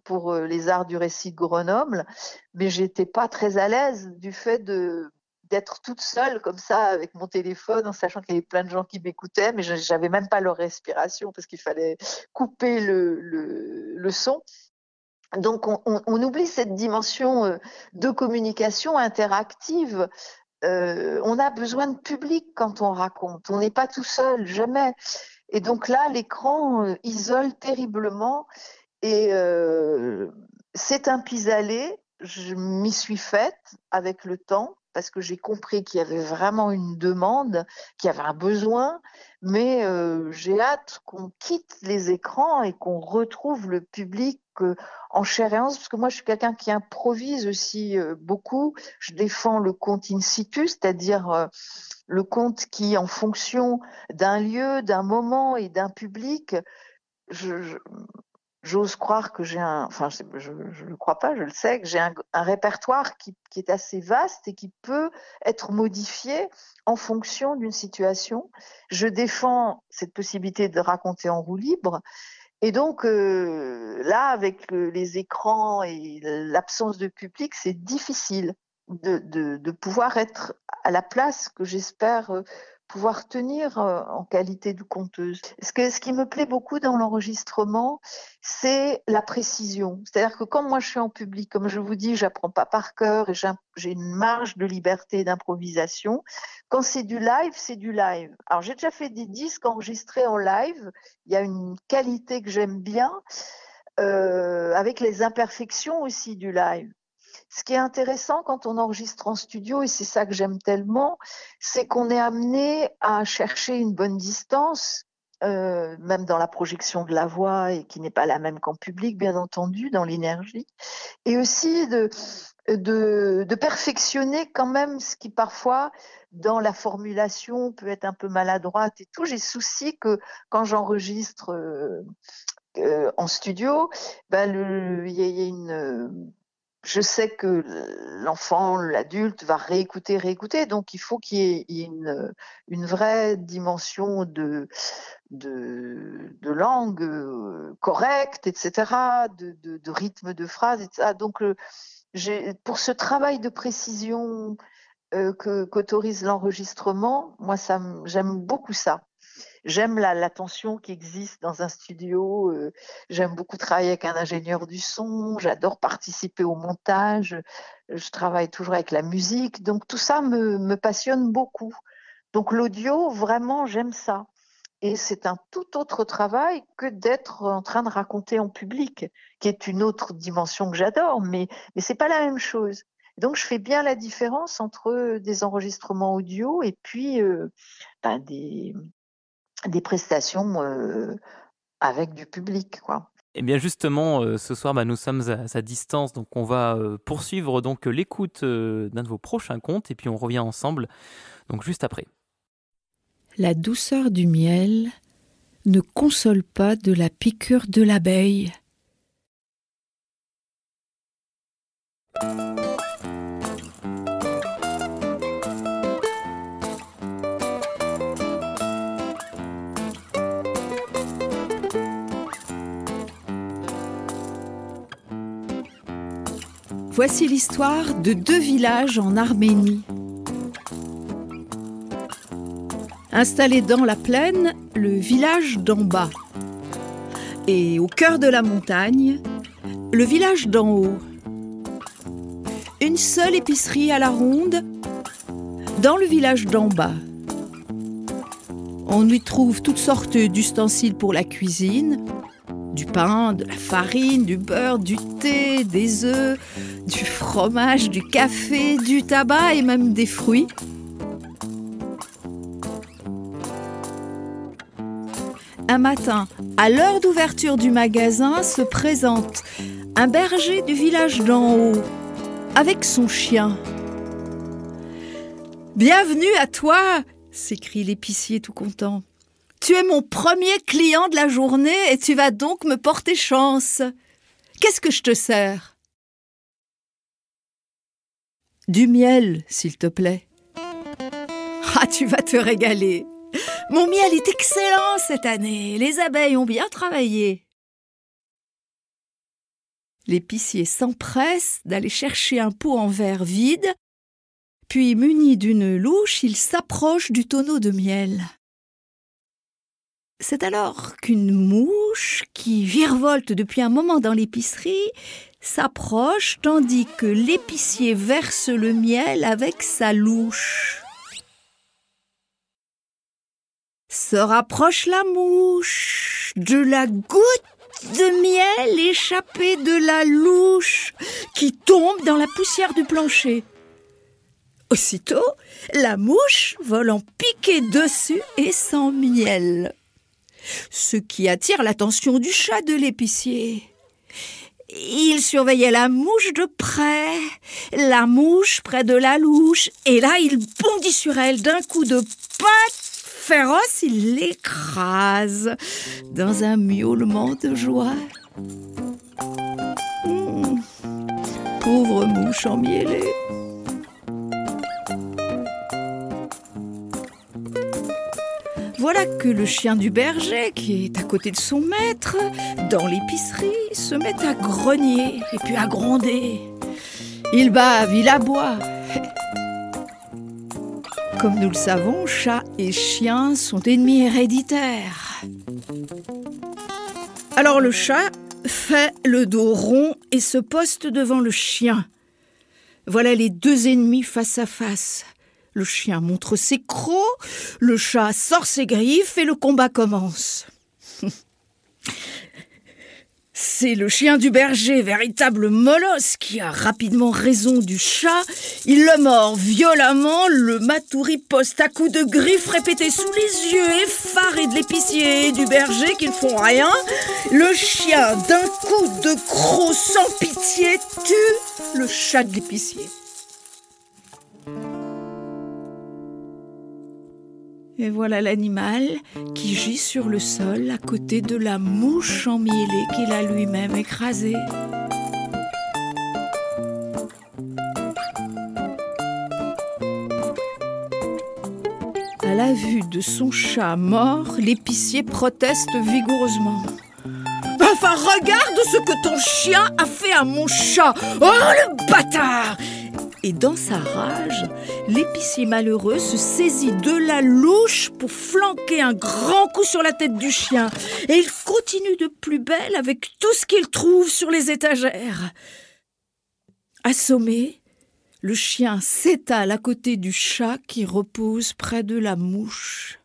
Speaker 7: pour, euh, les arts du récit de Grenoble, mais j'étais pas très à l'aise du fait de d'être toute seule comme ça avec mon téléphone en sachant qu'il y avait plein de gens qui m'écoutaient, mais j'avais même pas leur respiration parce qu'il fallait couper le, le, son. Donc on, on, on, oublie cette dimension euh, de communication interactive. Euh, on a besoin de public quand on raconte. On n'est pas tout seul, jamais. Et donc là, l'écran euh, isole terriblement et euh, c'est un pis-aller. Je m'y suis faite avec le temps parce que j'ai compris qu'il y avait vraiment une demande, qu'il y avait un besoin, mais j'ai hâte qu'on quitte les écrans et qu'on retrouve le public en chair et en parce que moi je suis quelqu'un qui improvise aussi euh, beaucoup. Je défends le conte in situ, c'est-à-dire euh, le conte qui, en fonction d'un lieu, d'un moment et d'un public,
Speaker 1: j'ose croire que j'ai un, enfin je ne le crois pas, je le sais, que j'ai un, répertoire qui, qui, est assez vaste et qui peut être modifié en fonction d'une situation. Je défends cette possibilité de raconter en roue libre. Et donc euh, là, avec les écrans et l'absence de public, c'est difficile de, pouvoir être à la place que j'espère euh, pouvoir tenir euh, en qualité de conteuse. Ce, que, ce qui me plaît beaucoup dans l'enregistrement, c'est la précision. C'est-à-dire que quand moi je suis en public, comme je vous dis, j'apprends pas par cœur et j'ai une marge de liberté d'improvisation. Quand c'est du live, c'est du live. Alors j'ai déjà fait des disques enregistrés en live. Il y a une qualité que j'aime bien. Euh, avec les imperfections aussi du live. Ce qui est intéressant quand on enregistre en studio, et c'est ça que j'aime tellement, c'est qu'on est amené à chercher une bonne distance, euh, même dans la projection de la voix, et qui n'est pas la même qu'en public, bien entendu, dans l'énergie, et aussi de, perfectionner quand même ce qui parfois, dans la formulation, peut être un peu maladroite et tout. J'ai souci que quand j'enregistre euh, euh, en studio, ben il y, a une je sais que l'enfant, l'adulte va réécouter, réécouter, donc il faut qu'il y ait une, une vraie dimension de, de, de langue euh, correcte, etc., de, de, rythme de phrase, etc. Donc, pour ce travail de précision euh, qu'autorise l'enregistrement, moi, j'aime beaucoup ça. J'aime la, tension qui existe dans un studio. Euh, j'aime beaucoup travailler avec un ingénieur du son. J'adore participer au montage. Je travaille toujours avec la musique. Donc tout ça me, passionne beaucoup. Donc l'audio, vraiment, j'aime ça. Et c'est un tout autre travail que d'être en train de raconter en public, qui est une autre dimension que j'adore, mais, mais c'est pas la même chose. Donc je fais bien la différence entre des enregistrements audio et puis euh, ben, des, des prestations euh, avec du public, quoi.
Speaker 6: Eh bien justement, ce soir, bah, nous sommes à sa distance, donc on va poursuivre donc l'écoute d'un de vos prochains contes, et puis on revient ensemble, donc juste après.
Speaker 8: La douceur du miel ne console pas de la piqûre de l'abeille. Voici l'histoire de deux villages en Arménie. Installé dans la plaine, le village d'en bas. Et au cœur de la montagne, le village d'en haut. Une seule épicerie à la ronde dans le village d'en bas. On y trouve toutes sortes d'ustensiles pour la cuisine, du pain, de la farine, du beurre, du thé, des œufs, du fromage, du café, du tabac et même des fruits. Un matin, à l'heure d'ouverture du magasin, se présente un berger du village d'en haut avec son chien. Bienvenue à toi s'écrie l'épicier tout content. Tu es mon premier client de la journée et tu vas donc me porter chance. Qu'est-ce que je te sers? Du miel, s'il te plaît. Ah, tu vas te régaler. Mon miel est excellent cette année. Les abeilles ont bien travaillé. L'épicier s'empresse d'aller chercher un pot en verre vide, puis muni d'une louche, il s'approche du tonneau de miel. C'est alors qu'une mouche, qui virevolte depuis un moment dans l'épicerie, s'approche tandis que l'épicier verse le miel avec sa louche. Se rapproche la mouche de la goutte de miel échappée de la louche qui tombe dans la poussière du plancher. Aussitôt, la mouche vole en piquer dessus et sans miel ce qui attire l'attention du chat de l'épicier. Il surveillait la mouche de près, la mouche près de la louche, et là il bondit sur elle d'un coup de patte féroce, il l'écrase dans un miaulement de joie.
Speaker 1: Hmm. Pauvre mouche emmielée. Voilà que le chien du berger, qui est à côté de son maître, dans l'épicerie, se met à grogner et puis à gronder. Il bave, il aboie. Comme nous le savons, chat et chien sont ennemis héréditaires. Alors le chat fait le dos rond et se poste devant le chien. Voilà les deux ennemis face à face. Le chien montre ses crocs, le chat sort ses griffes et le combat commence. C'est le chien du berger, véritable molosse, qui a rapidement raison du chat. Il le mord violemment, le matouri poste à coups de griffes répétés sous les yeux effarés de l'épicier et du berger qui ne font rien. Le chien, d'un coup de croc sans pitié, tue le chat de l'épicier. Et voilà l'animal qui gît sur le sol à côté de la mouche emmielée qu'il a lui-même écrasée. À la vue de son chat mort, l'épicier proteste vigoureusement. Enfin, regarde ce que ton chien a fait à mon chat Oh, le bâtard et dans sa rage, l'épicier malheureux se saisit de la louche pour flanquer un grand coup sur la tête du chien. Et il continue de plus belle avec tout ce qu'il trouve sur les étagères. Assommé, le chien s'étale à côté du chat qui repose près de la mouche.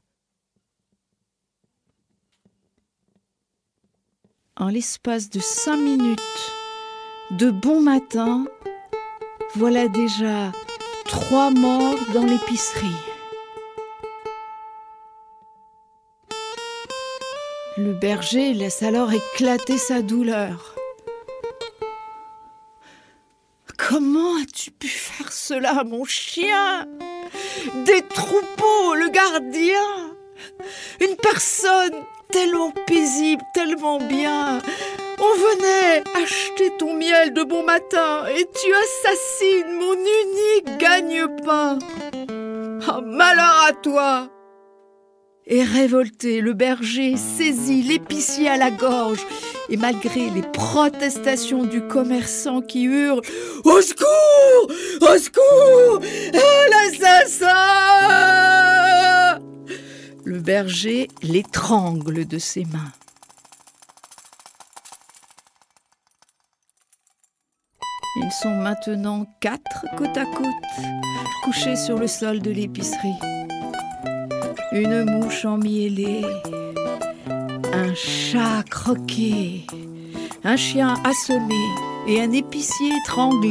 Speaker 1: En l'espace de cinq minutes, de bon matin, voilà déjà trois morts dans l'épicerie. Le berger laisse alors éclater sa douleur. Comment as-tu pu faire cela, mon chien? Des troupeaux, le gardien? Une personne tellement paisible, tellement bien. On venait acheter ton miel de bon matin et tu assassines mon unique gagne-pain. Malheur à toi. Et révolté, le berger saisit l'épicier à la gorge. Et malgré les protestations du commerçant qui hurle Au secours! Au secours! L'assassin berger l'étrangle de ses mains. Ils sont maintenant quatre côte à côte, couchés sur le sol de l'épicerie. Une mouche emmielée, un chat croqué, un chien assommé et un épicier étranglé.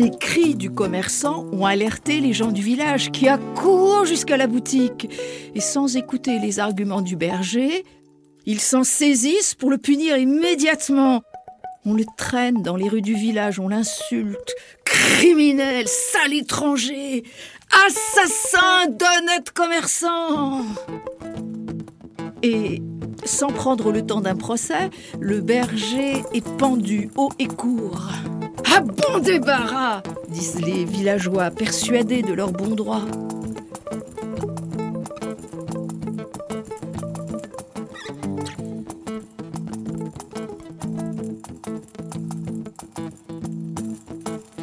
Speaker 1: Les cris du commerçant ont alerté les gens du village qui accourent jusqu'à la boutique. Et sans écouter les arguments du berger, ils s'en saisissent pour le punir immédiatement. On le traîne dans les rues du village, on l'insulte. Criminel, sale étranger, assassin d'honnêtes commerçants. Et sans prendre le temps d'un procès, le berger est pendu haut et court. Ah bon débarras disent les villageois, persuadés de leur bon droit.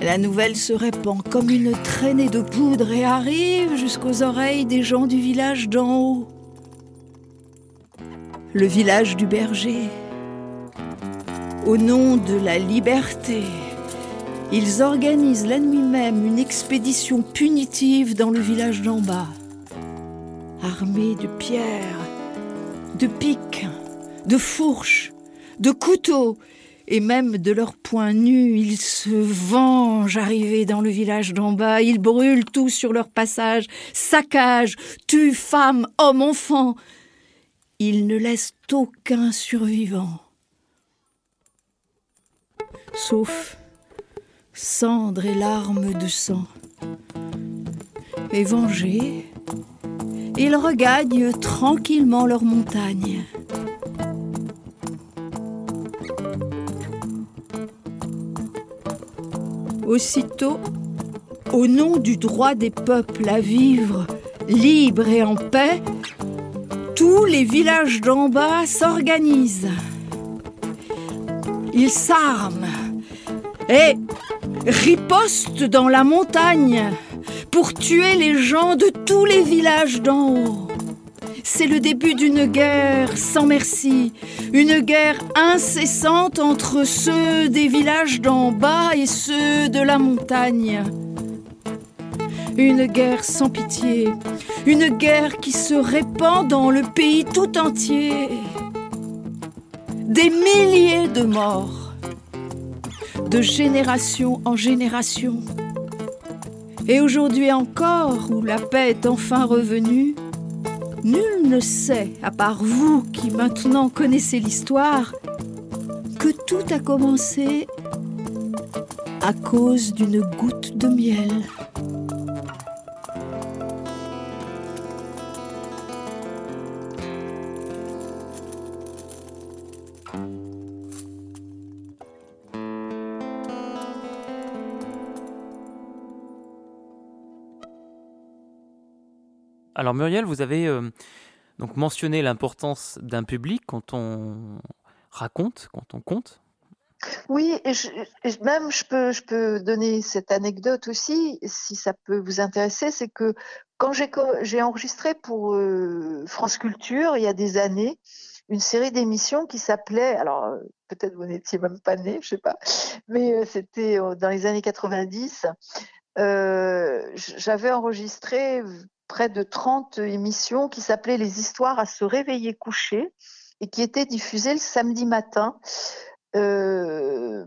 Speaker 1: La nouvelle se répand comme une traînée de poudre et arrive jusqu'aux oreilles des gens du village d'en haut. Le village du berger. Au nom de la liberté, ils organisent la nuit même une expédition punitive dans le village d'en bas. Armés de pierres, de pics, de fourches, de couteaux et même de leurs poings nus, ils se vengent arrivés dans le village d'en bas, ils brûlent tout sur leur passage, saccagent, tuent femmes, hommes, enfants. Ils ne laissent aucun survivant. Sauf cendres et larmes de sang.
Speaker 8: et vengés, ils regagnent tranquillement leur montagne. Aussitôt, au nom du droit des peuples à vivre libres et en paix, tous les villages d'en bas s'organisent. Ils s'arment et ripostent dans la montagne pour tuer les gens de tous les villages d'en haut. C'est le début d'une guerre sans merci, une guerre incessante entre ceux des villages d'en bas et ceux de la montagne. Une guerre sans pitié, une guerre qui se répand dans le pays tout entier. Des milliers de morts, de génération en génération. Et aujourd'hui encore, où la paix est enfin revenue, nul ne sait, à part vous qui maintenant connaissez l'histoire, que tout a commencé à cause d'une goutte de miel.
Speaker 6: Alors Muriel, vous avez euh, donc mentionné l'importance d'un public quand on raconte, quand on compte.
Speaker 1: Oui, et, même je peux, je peux donner cette anecdote aussi, si ça peut vous intéresser, c'est que quand j'ai enregistré pour euh, France Culture il y a des années, une série d'émissions qui s'appelait, alors euh, peut-être vous n'étiez même pas né, je sais pas, mais c'était dans les années 90. J'avais enregistré près de 30 émissions qui s'appelaient Les histoires à se réveiller couché et qui étaient diffusées le samedi matin. Euh,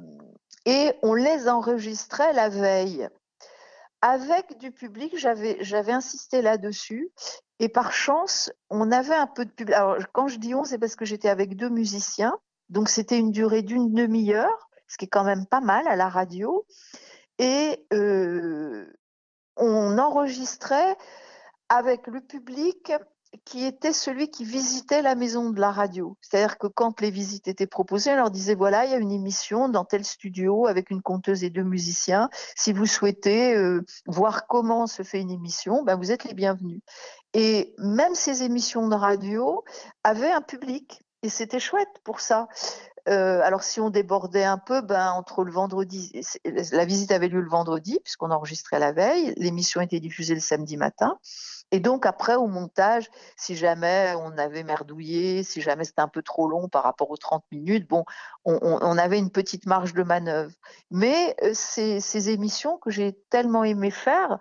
Speaker 1: et on les enregistrait la veille. Avec du public, j'avais insisté là-dessus. Et par chance, on avait un peu de public. Alors, quand je dis on, c'est parce que j'étais avec deux musiciens. Donc, c'était une durée d'une demi-heure, ce qui est quand même pas mal à la radio. Et euh, on enregistrait avec le public qui était celui qui visitait la maison de la radio. C'est-à-dire que quand les visites étaient proposées, on leur disait voilà, il y a une émission dans tel studio avec une conteuse et deux musiciens. Si vous souhaitez euh, voir comment se fait une émission, ben vous êtes les bienvenus. Et même ces émissions de radio avaient un public. Et c'était chouette pour ça. Euh, alors si on débordait un peu, ben entre le vendredi, la visite avait lieu le vendredi puisqu'on enregistrait la veille, l'émission était diffusée le samedi matin. Et donc après, au montage, si jamais on avait merdouillé, si jamais c'était un peu trop long par rapport aux 30 minutes, bon, on, avait une petite marge de manœuvre. Mais euh, ces, émissions que j'ai tellement aimé faire,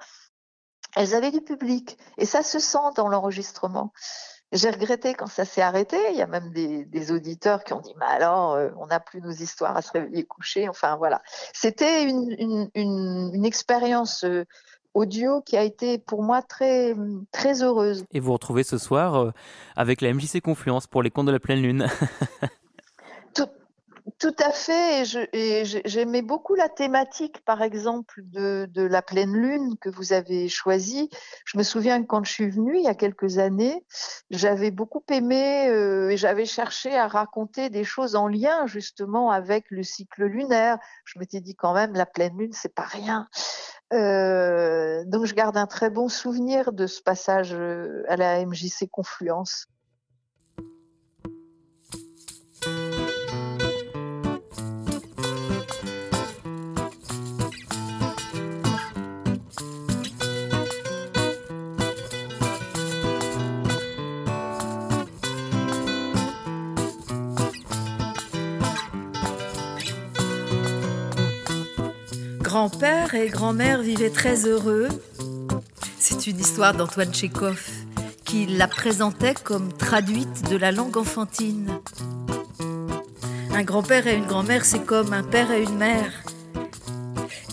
Speaker 1: elles avaient du public. Et ça se sent dans l'enregistrement. J'ai regretté quand ça s'est arrêté. Il y a même des, auditeurs qui ont dit, mais alors, euh, on n'a plus nos histoires à se réveiller coucher. Enfin, voilà. C'était une expérience euh, audio qui a été pour moi très, très heureuse.
Speaker 6: Et vous retrouvez ce soir euh, avec la MJC Confluence pour les contes de la pleine lune.
Speaker 1: tout, tout, à fait. Et j'aimais beaucoup la thématique, par exemple, de, de, la pleine lune que vous avez choisie. Je me souviens que quand je suis venue il y a quelques années, j'avais beaucoup aimé euh, et j'avais cherché à raconter des choses en lien justement avec le cycle lunaire. Je m'étais dit quand même, la pleine lune, c'est pas rien. Euh, donc je garde un très bon souvenir de ce passage euh, à la MJC Confluence.
Speaker 8: Grand-père et grand-mère vivaient très heureux. C'est une histoire d'Antoine Tchékov qui la présentait comme traduite de la langue enfantine. Un grand-père et une grand-mère, c'est comme un père et une mère.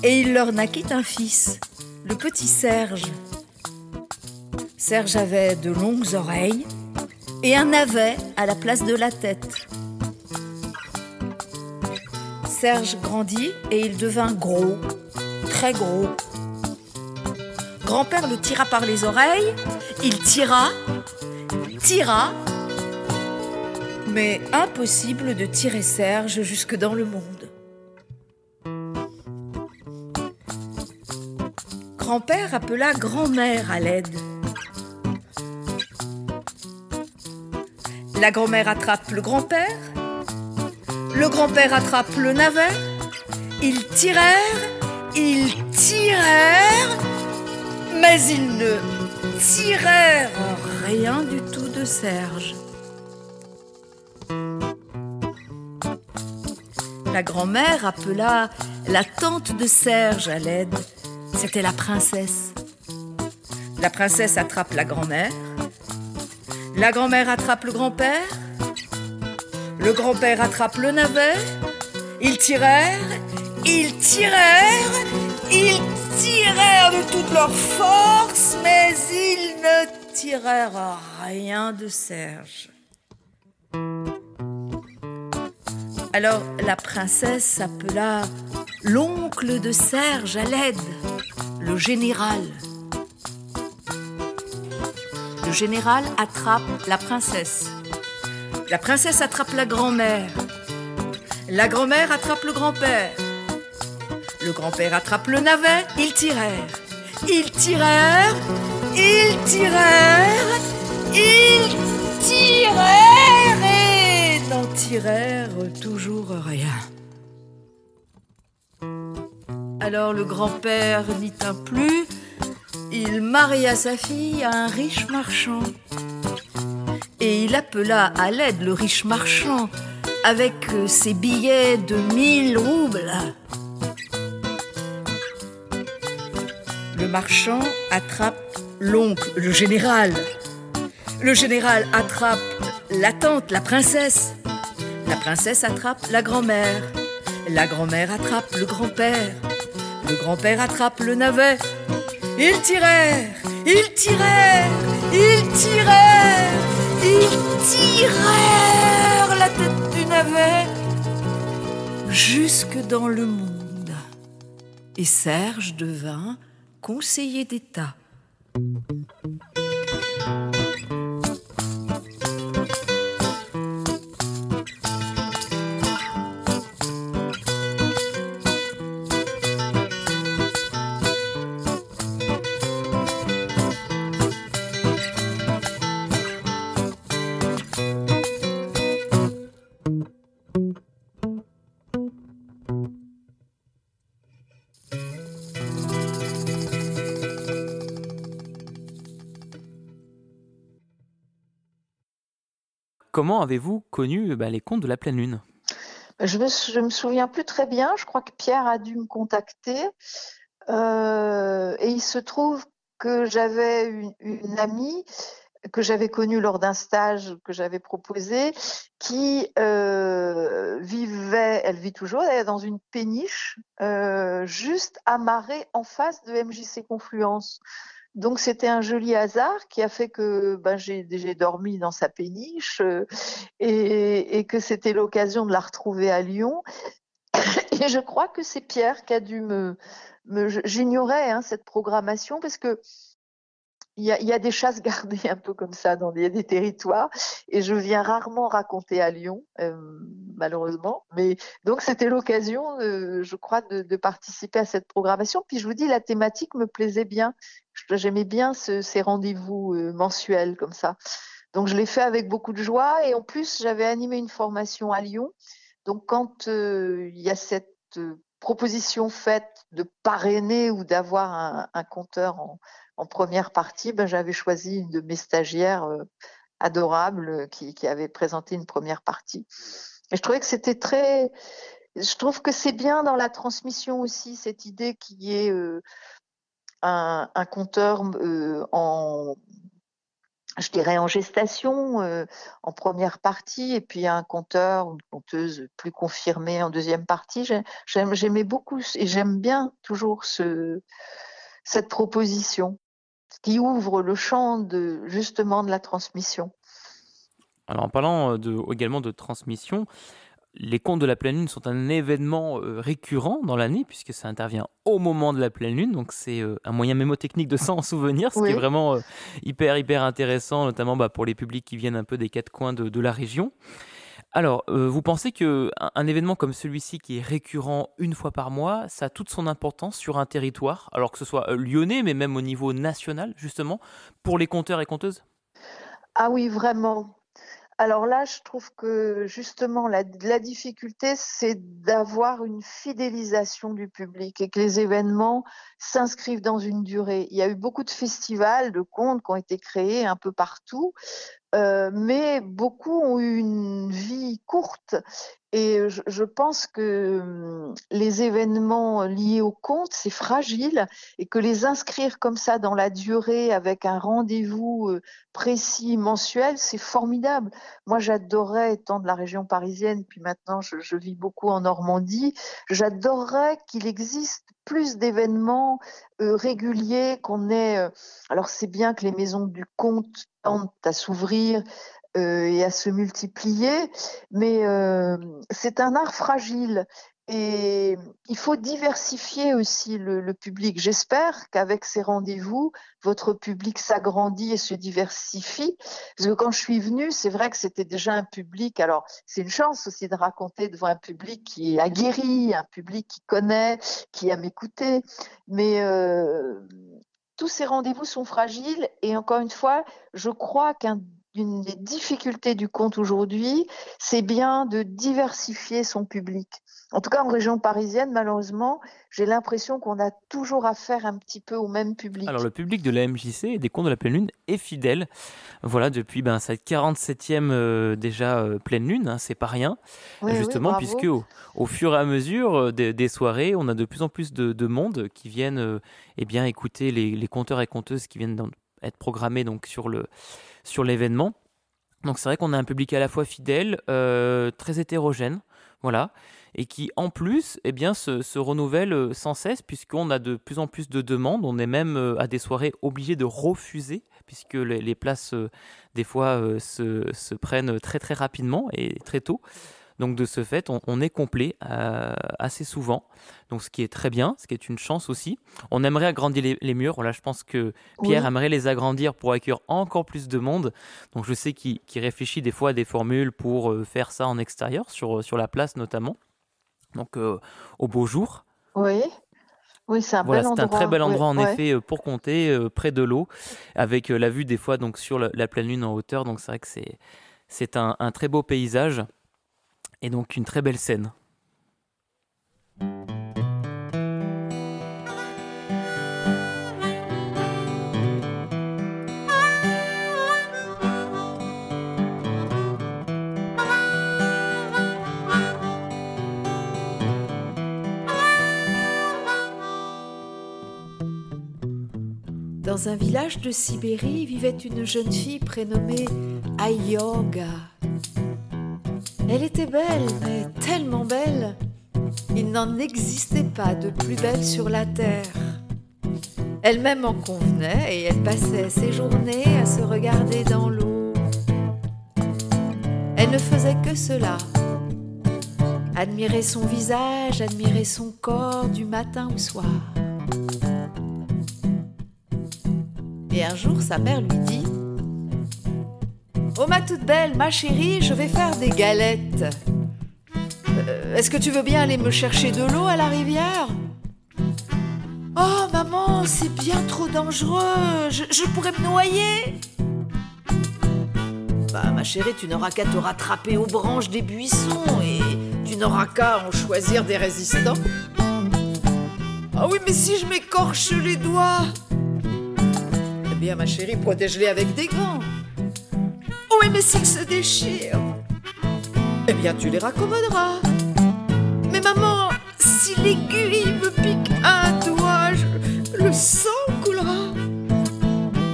Speaker 8: Et il leur naquit un fils, le petit Serge. Serge avait de longues oreilles et un navet à la place de la tête. Serge grandit et il devint gros, très gros. Grand-père le tira par les oreilles, il tira, tira, mais impossible de tirer Serge jusque dans le monde. Grand-père appela grand-mère à l'aide. La grand-mère attrape le grand-père, le grand-père attrape le navet, ils tirèrent, ils tirèrent, mais ils ne tirèrent rien du tout de Serge. La grand-mère appela la tante de Serge à l'aide. C'était la princesse. La princesse attrape la grand-mère. La grand-mère attrape le grand-père. Le grand-père attrape le navet. Ils tirèrent, ils tirèrent, ils tirèrent de toute leur force, mais ils ne tirèrent rien de Serge. Alors la princesse appela l'oncle de Serge à l'aide, le général. Le général attrape la princesse. La princesse attrape la grand-mère. La grand-mère attrape le grand-père. Le grand-père attrape le navet. Ils tirèrent. Ils tirèrent. Ils tirèrent. Ils tirèrent et n'en tirèrent toujours rien. Alors le grand-père n'y tint plus. Il maria sa fille à un riche marchand. Et il appela à l'aide le riche marchand avec ses billets de mille roubles. Le marchand attrape l'oncle, le général. Le général attrape la tante, la princesse. La princesse attrape la grand-mère. La grand-mère attrape le grand-père. Le grand-père attrape le navet. Ils tirèrent, ils tirèrent, ils tirèrent, ils tirèrent la tête du navet jusque dans le monde. Et Serge devint conseiller d'État.
Speaker 6: Comment avez-vous connu bah, les contes de la pleine lune?
Speaker 1: Je me, me souviens plus très bien. Je crois que Pierre a dû me contacter. Euh, et il se trouve que j'avais une, amie que j'avais connue lors d'un stage que j'avais proposé, qui euh, vivait, elle vit toujours, dans une péniche, euh, juste amarrée en face de MJC Confluence. Donc c'était un joli hasard qui a fait que ben, j'ai dormi dans sa péniche euh, et, et, que c'était l'occasion de la retrouver à Lyon. Et je crois que c'est Pierre qui a dû me... me J'ignorais hein, cette programmation parce que il y, a, il y, a, des chasses gardées un peu comme ça dans des, des territoires et je viens rarement raconter à Lyon euh, malheureusement. Mais donc c'était l'occasion euh, je crois de, de, participer à cette programmation. Puis je vous dis la thématique me plaisait bien. J'aimais bien ce, ces rendez-vous euh, mensuels comme ça. Donc je l'ai fait avec beaucoup de joie et en plus j'avais animé une formation à Lyon. Donc quand euh, il y a cette euh, proposition faite de parrainer ou d'avoir un, compteur en première partie, ben, j'avais choisi une de mes stagiaires euh, adorables qui, qui, avait présenté une première partie. Et je trouvais que c'était très. Je trouve que c'est bien dans la transmission aussi cette idée qu'il y ait euh, un, compteur euh, en. Je dirais en gestation en première partie et puis un compteur, une compteuse plus confirmée en deuxième partie. J'aimais beaucoup et j'aime bien toujours ce, cette proposition qui ouvre le champ de justement de la transmission.
Speaker 6: Alors en parlant de, également de transmission, les contes de la pleine lune sont un événement euh, récurrent dans l'année, puisque ça intervient au moment de la pleine lune. Donc, c'est euh, un moyen mémotechnique de s'en souvenir, ce qui est vraiment hyper, hyper intéressant, notamment bah, pour les publics qui viennent un peu des quatre coins de, la région. Alors, vous pensez que un, événement comme celui-ci, qui est récurrent une fois par mois, ça a toute son importance sur un territoire, alors que ce soit lyonnais, mais même au niveau national, justement, pour les conteurs et conteuses?
Speaker 1: Ah oui, vraiment. Alors là, je trouve que justement, la, difficulté, c'est d'avoir une fidélisation du public et que les événements s'inscrivent dans une durée. Il y a eu beaucoup de festivals, de contes qui ont été créés un peu partout, euh, mais beaucoup ont eu une vie courte et je, pense que hum, les événements liés au compte, c'est fragile et que les inscrire comme ça dans la durée avec un rendez-vous précis, mensuel, c'est formidable. Moi, j'adorerais, étant de la région parisienne, puis maintenant je, je vis beaucoup en Normandie, j'adorerais qu'il existe plus d'événements euh, réguliers, qu'on ait. Euh, alors c'est bien que les maisons du compte tentent à s'ouvrir, euh, et à se multiplier, mais c'est un art fragile. Et il faut diversifier aussi le, public. J'espère qu'avec ces rendez-vous, votre public s'agrandit et se diversifie. Parce que quand je suis venue, c'est vrai que c'était déjà un public. Alors, c'est une chance aussi de raconter devant un public qui est aguerri, un public qui connaît, qui aime écouter. Mais euh, tous ces rendez-vous sont fragiles. Et encore une fois, je crois qu'un une des difficultés du conte aujourd'hui, c'est bien de diversifier son public. En tout cas, en région parisienne, malheureusement, j'ai l'impression qu'on a toujours affaire un petit peu au même public.
Speaker 6: Alors, le public de la MJC et des contes de la pleine lune est fidèle. Voilà, depuis ben, cette 47e euh, déjà euh, pleine lune, hein, c'est pas rien. justement, puisque au, fur et à mesure euh, des, soirées, on a de plus en plus de, monde qui viennent eh bien, écouter les, les conteurs et conteuses qui viennent être programmés donc, sur le sur l'événement. Donc c'est vrai qu'on a un public à la fois fidèle, très hétérogène, voilà, et qui en plus eh bien, se, renouvelle euh, sans cesse puisqu'on a de plus en plus de demandes. On est même euh, à des soirées obligés de refuser puisque les, places des fois se, se, prennent très très rapidement et très tôt. Donc de ce fait, on, est complet euh, assez souvent. Donc ce qui est très bien, ce qui est une chance aussi. On aimerait agrandir les, murs. Là, je pense que Pierre aimerait les agrandir pour accueillir encore plus de monde. Donc je sais qu'il réfléchit des fois à des formules pour euh, faire ça en extérieur, sur, sur la place notamment. Donc euh, au beau jour.
Speaker 1: Oui. Oui, c'est un,
Speaker 6: voilà, un très bel endroit en effet pour compter, près de l'eau, avec la vue des fois donc sur la, pleine lune en hauteur. Donc c'est vrai que c'est c'est un, un, très beau paysage et donc une très belle scène.
Speaker 4: Dans un village de Sibérie vivait une jeune fille prénommée Ayoga. Elle était belle, mais tellement belle. Il n'en existait pas de plus belle sur la terre. Elle-même en convenait et elle passait ses journées à se regarder dans l'eau. Elle ne faisait que cela. Admirer son visage, admirer son corps du matin au soir. Et un jour, sa mère lui dit Oh ma toute belle, ma chérie, je vais faire des galettes. Euh, est-ce que tu veux bien aller me chercher de l'eau à la rivière? Oh maman, c'est bien trop dangereux, je, je pourrais me noyer. Bah ma chérie, tu n'auras qu'à te rattraper aux branches des buissons et tu n'auras qu'à en choisir des résistants. Ah oui, mais si je m'écorche les doigts bien ma chérie, protège-les avec des gants. Oui, mais s'ils se déchirent, eh bien tu les raccommoderas. Mais maman, si l'aiguille me pique un doigt, le sang coulera.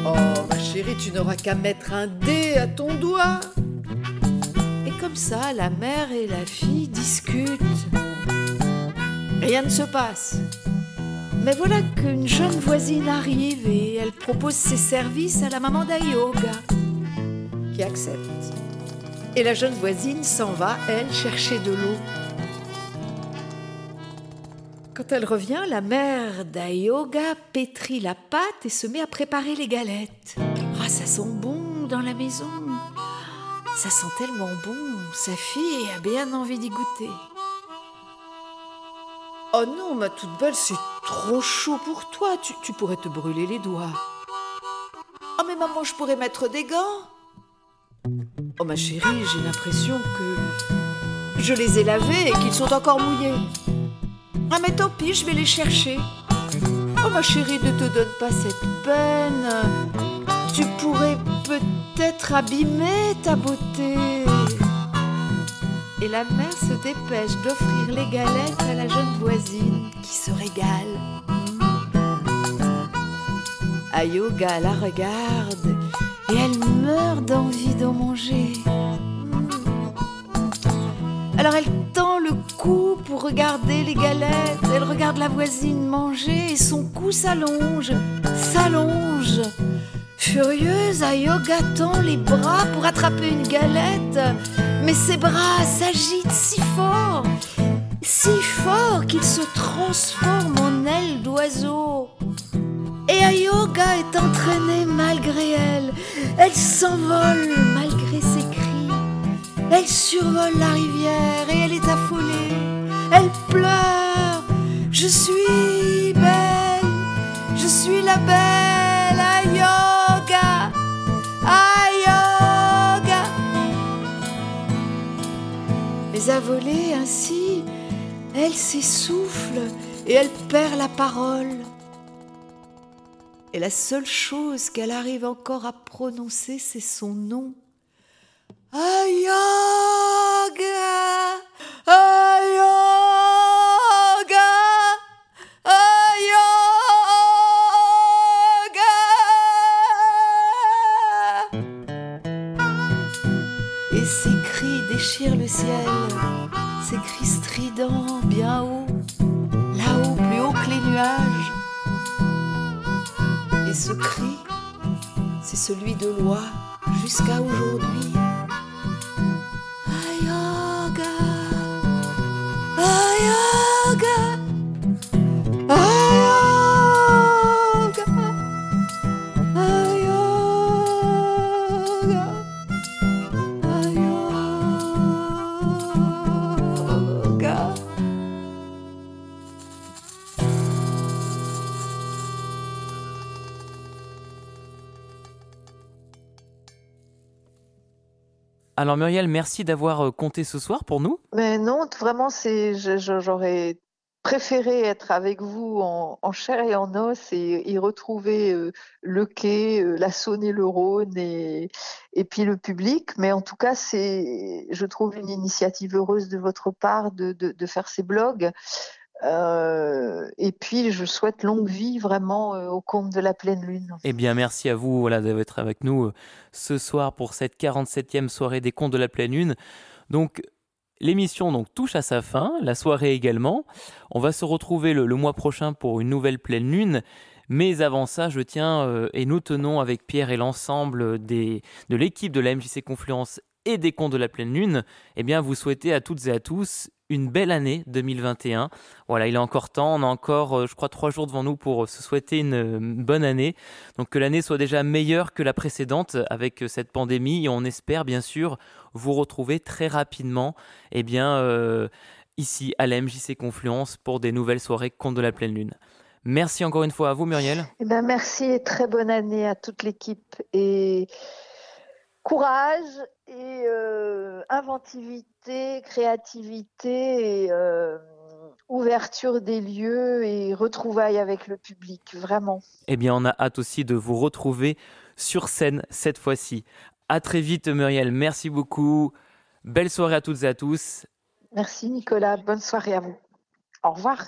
Speaker 4: Oh, ma chérie, tu n'auras qu'à mettre un dé à ton doigt. Et comme ça, la mère et la fille discutent. Rien ne se passe. Mais voilà qu'une jeune voisine arrive et elle propose ses services à la maman d'Ayoga qui accepte.
Speaker 1: Et la jeune voisine s'en va, elle, chercher de l'eau. Quand elle revient, la mère d'Ayoga pétrit la pâte et se met à préparer les galettes. Ah, ça sent bon dans la maison. Ça sent tellement bon. Sa fille a bien envie d'y goûter. Oh non, ma toute belle, c'est trop chaud pour toi. Tu, tu pourrais te brûler les doigts. Oh, mais maman, je pourrais mettre des gants. Oh, ma chérie, j'ai l'impression que je les ai lavés et qu'ils sont encore mouillés. Ah, mais tant pis, je vais les chercher. Oh, ma chérie, ne te donne pas cette peine. Tu pourrais peut-être abîmer ta beauté. Et la mère se dépêche d'offrir les galettes à la jeune voisine qui se régale. Ayoga la regarde et elle meurt d'envie d'en manger. Alors elle tend le cou pour regarder les galettes. Elle regarde la voisine manger et son cou s'allonge, s'allonge. Furieuse, Ayoga tend les bras pour attraper une galette, mais ses bras s'agitent si fort, si fort qu'il se transforme en aile d'oiseau. Et Ayoga est entraînée malgré elle. Elle s'envole malgré ses cris. Elle survole la rivière et elle est affolée. Elle pleure. Je suis belle. Je suis la belle Voler ainsi, elle s'essouffle et elle perd la parole. Et la seule chose qu'elle arrive encore à prononcer, c'est son nom. Ayoga, Ayoga, Et ce cri, c'est celui de loi jusqu'à aujourd'hui.
Speaker 6: Alors Muriel, merci d'avoir euh, compté ce soir pour nous.
Speaker 9: Mais non, vraiment, j'aurais préféré être avec vous en, chair et en os et, et retrouver euh, le quai, euh, la Saône et le Rhône et, et puis le public. Mais en tout cas, c'est, je trouve une initiative heureuse de votre part de, de faire ces blogs. Euh, et puis, je souhaite longue vie vraiment euh, au compte de la pleine lune.
Speaker 6: Eh bien, merci à vous voilà, d'être avec nous euh, ce soir pour cette 47e soirée des contes de la pleine lune. Donc, l'émission donc, touche à sa fin, la soirée également. On va se retrouver le, mois prochain pour une nouvelle pleine lune. Mais avant ça, je tiens euh, et nous tenons avec Pierre et l'ensemble de l'équipe de la MJC Confluence et des contes de la pleine lune, eh bien, vous souhaiter à toutes et à tous une belle année 2021. Voilà, il est encore temps, on a encore, euh, je crois, trois jours devant nous pour se souhaiter une, euh, bonne année. Donc que l'année soit déjà meilleure que la précédente avec euh, cette pandémie on espère bien sûr vous retrouver très rapidement eh bien, euh, ici à la MJC Confluence pour des nouvelles soirées Contes de la pleine lune. Merci encore une fois à vous Muriel.
Speaker 9: Eh ben, merci et très bonne année à toute l'équipe et courage et euh, inventivité, créativité et euh, ouverture des lieux et retrouvailles avec le public, vraiment.
Speaker 6: Eh bien, on a hâte aussi de vous retrouver sur scène cette fois-ci. À très vite Muriel, merci beaucoup. Belle soirée à toutes et à tous.
Speaker 9: Merci Nicolas, bonne soirée à vous. Au revoir.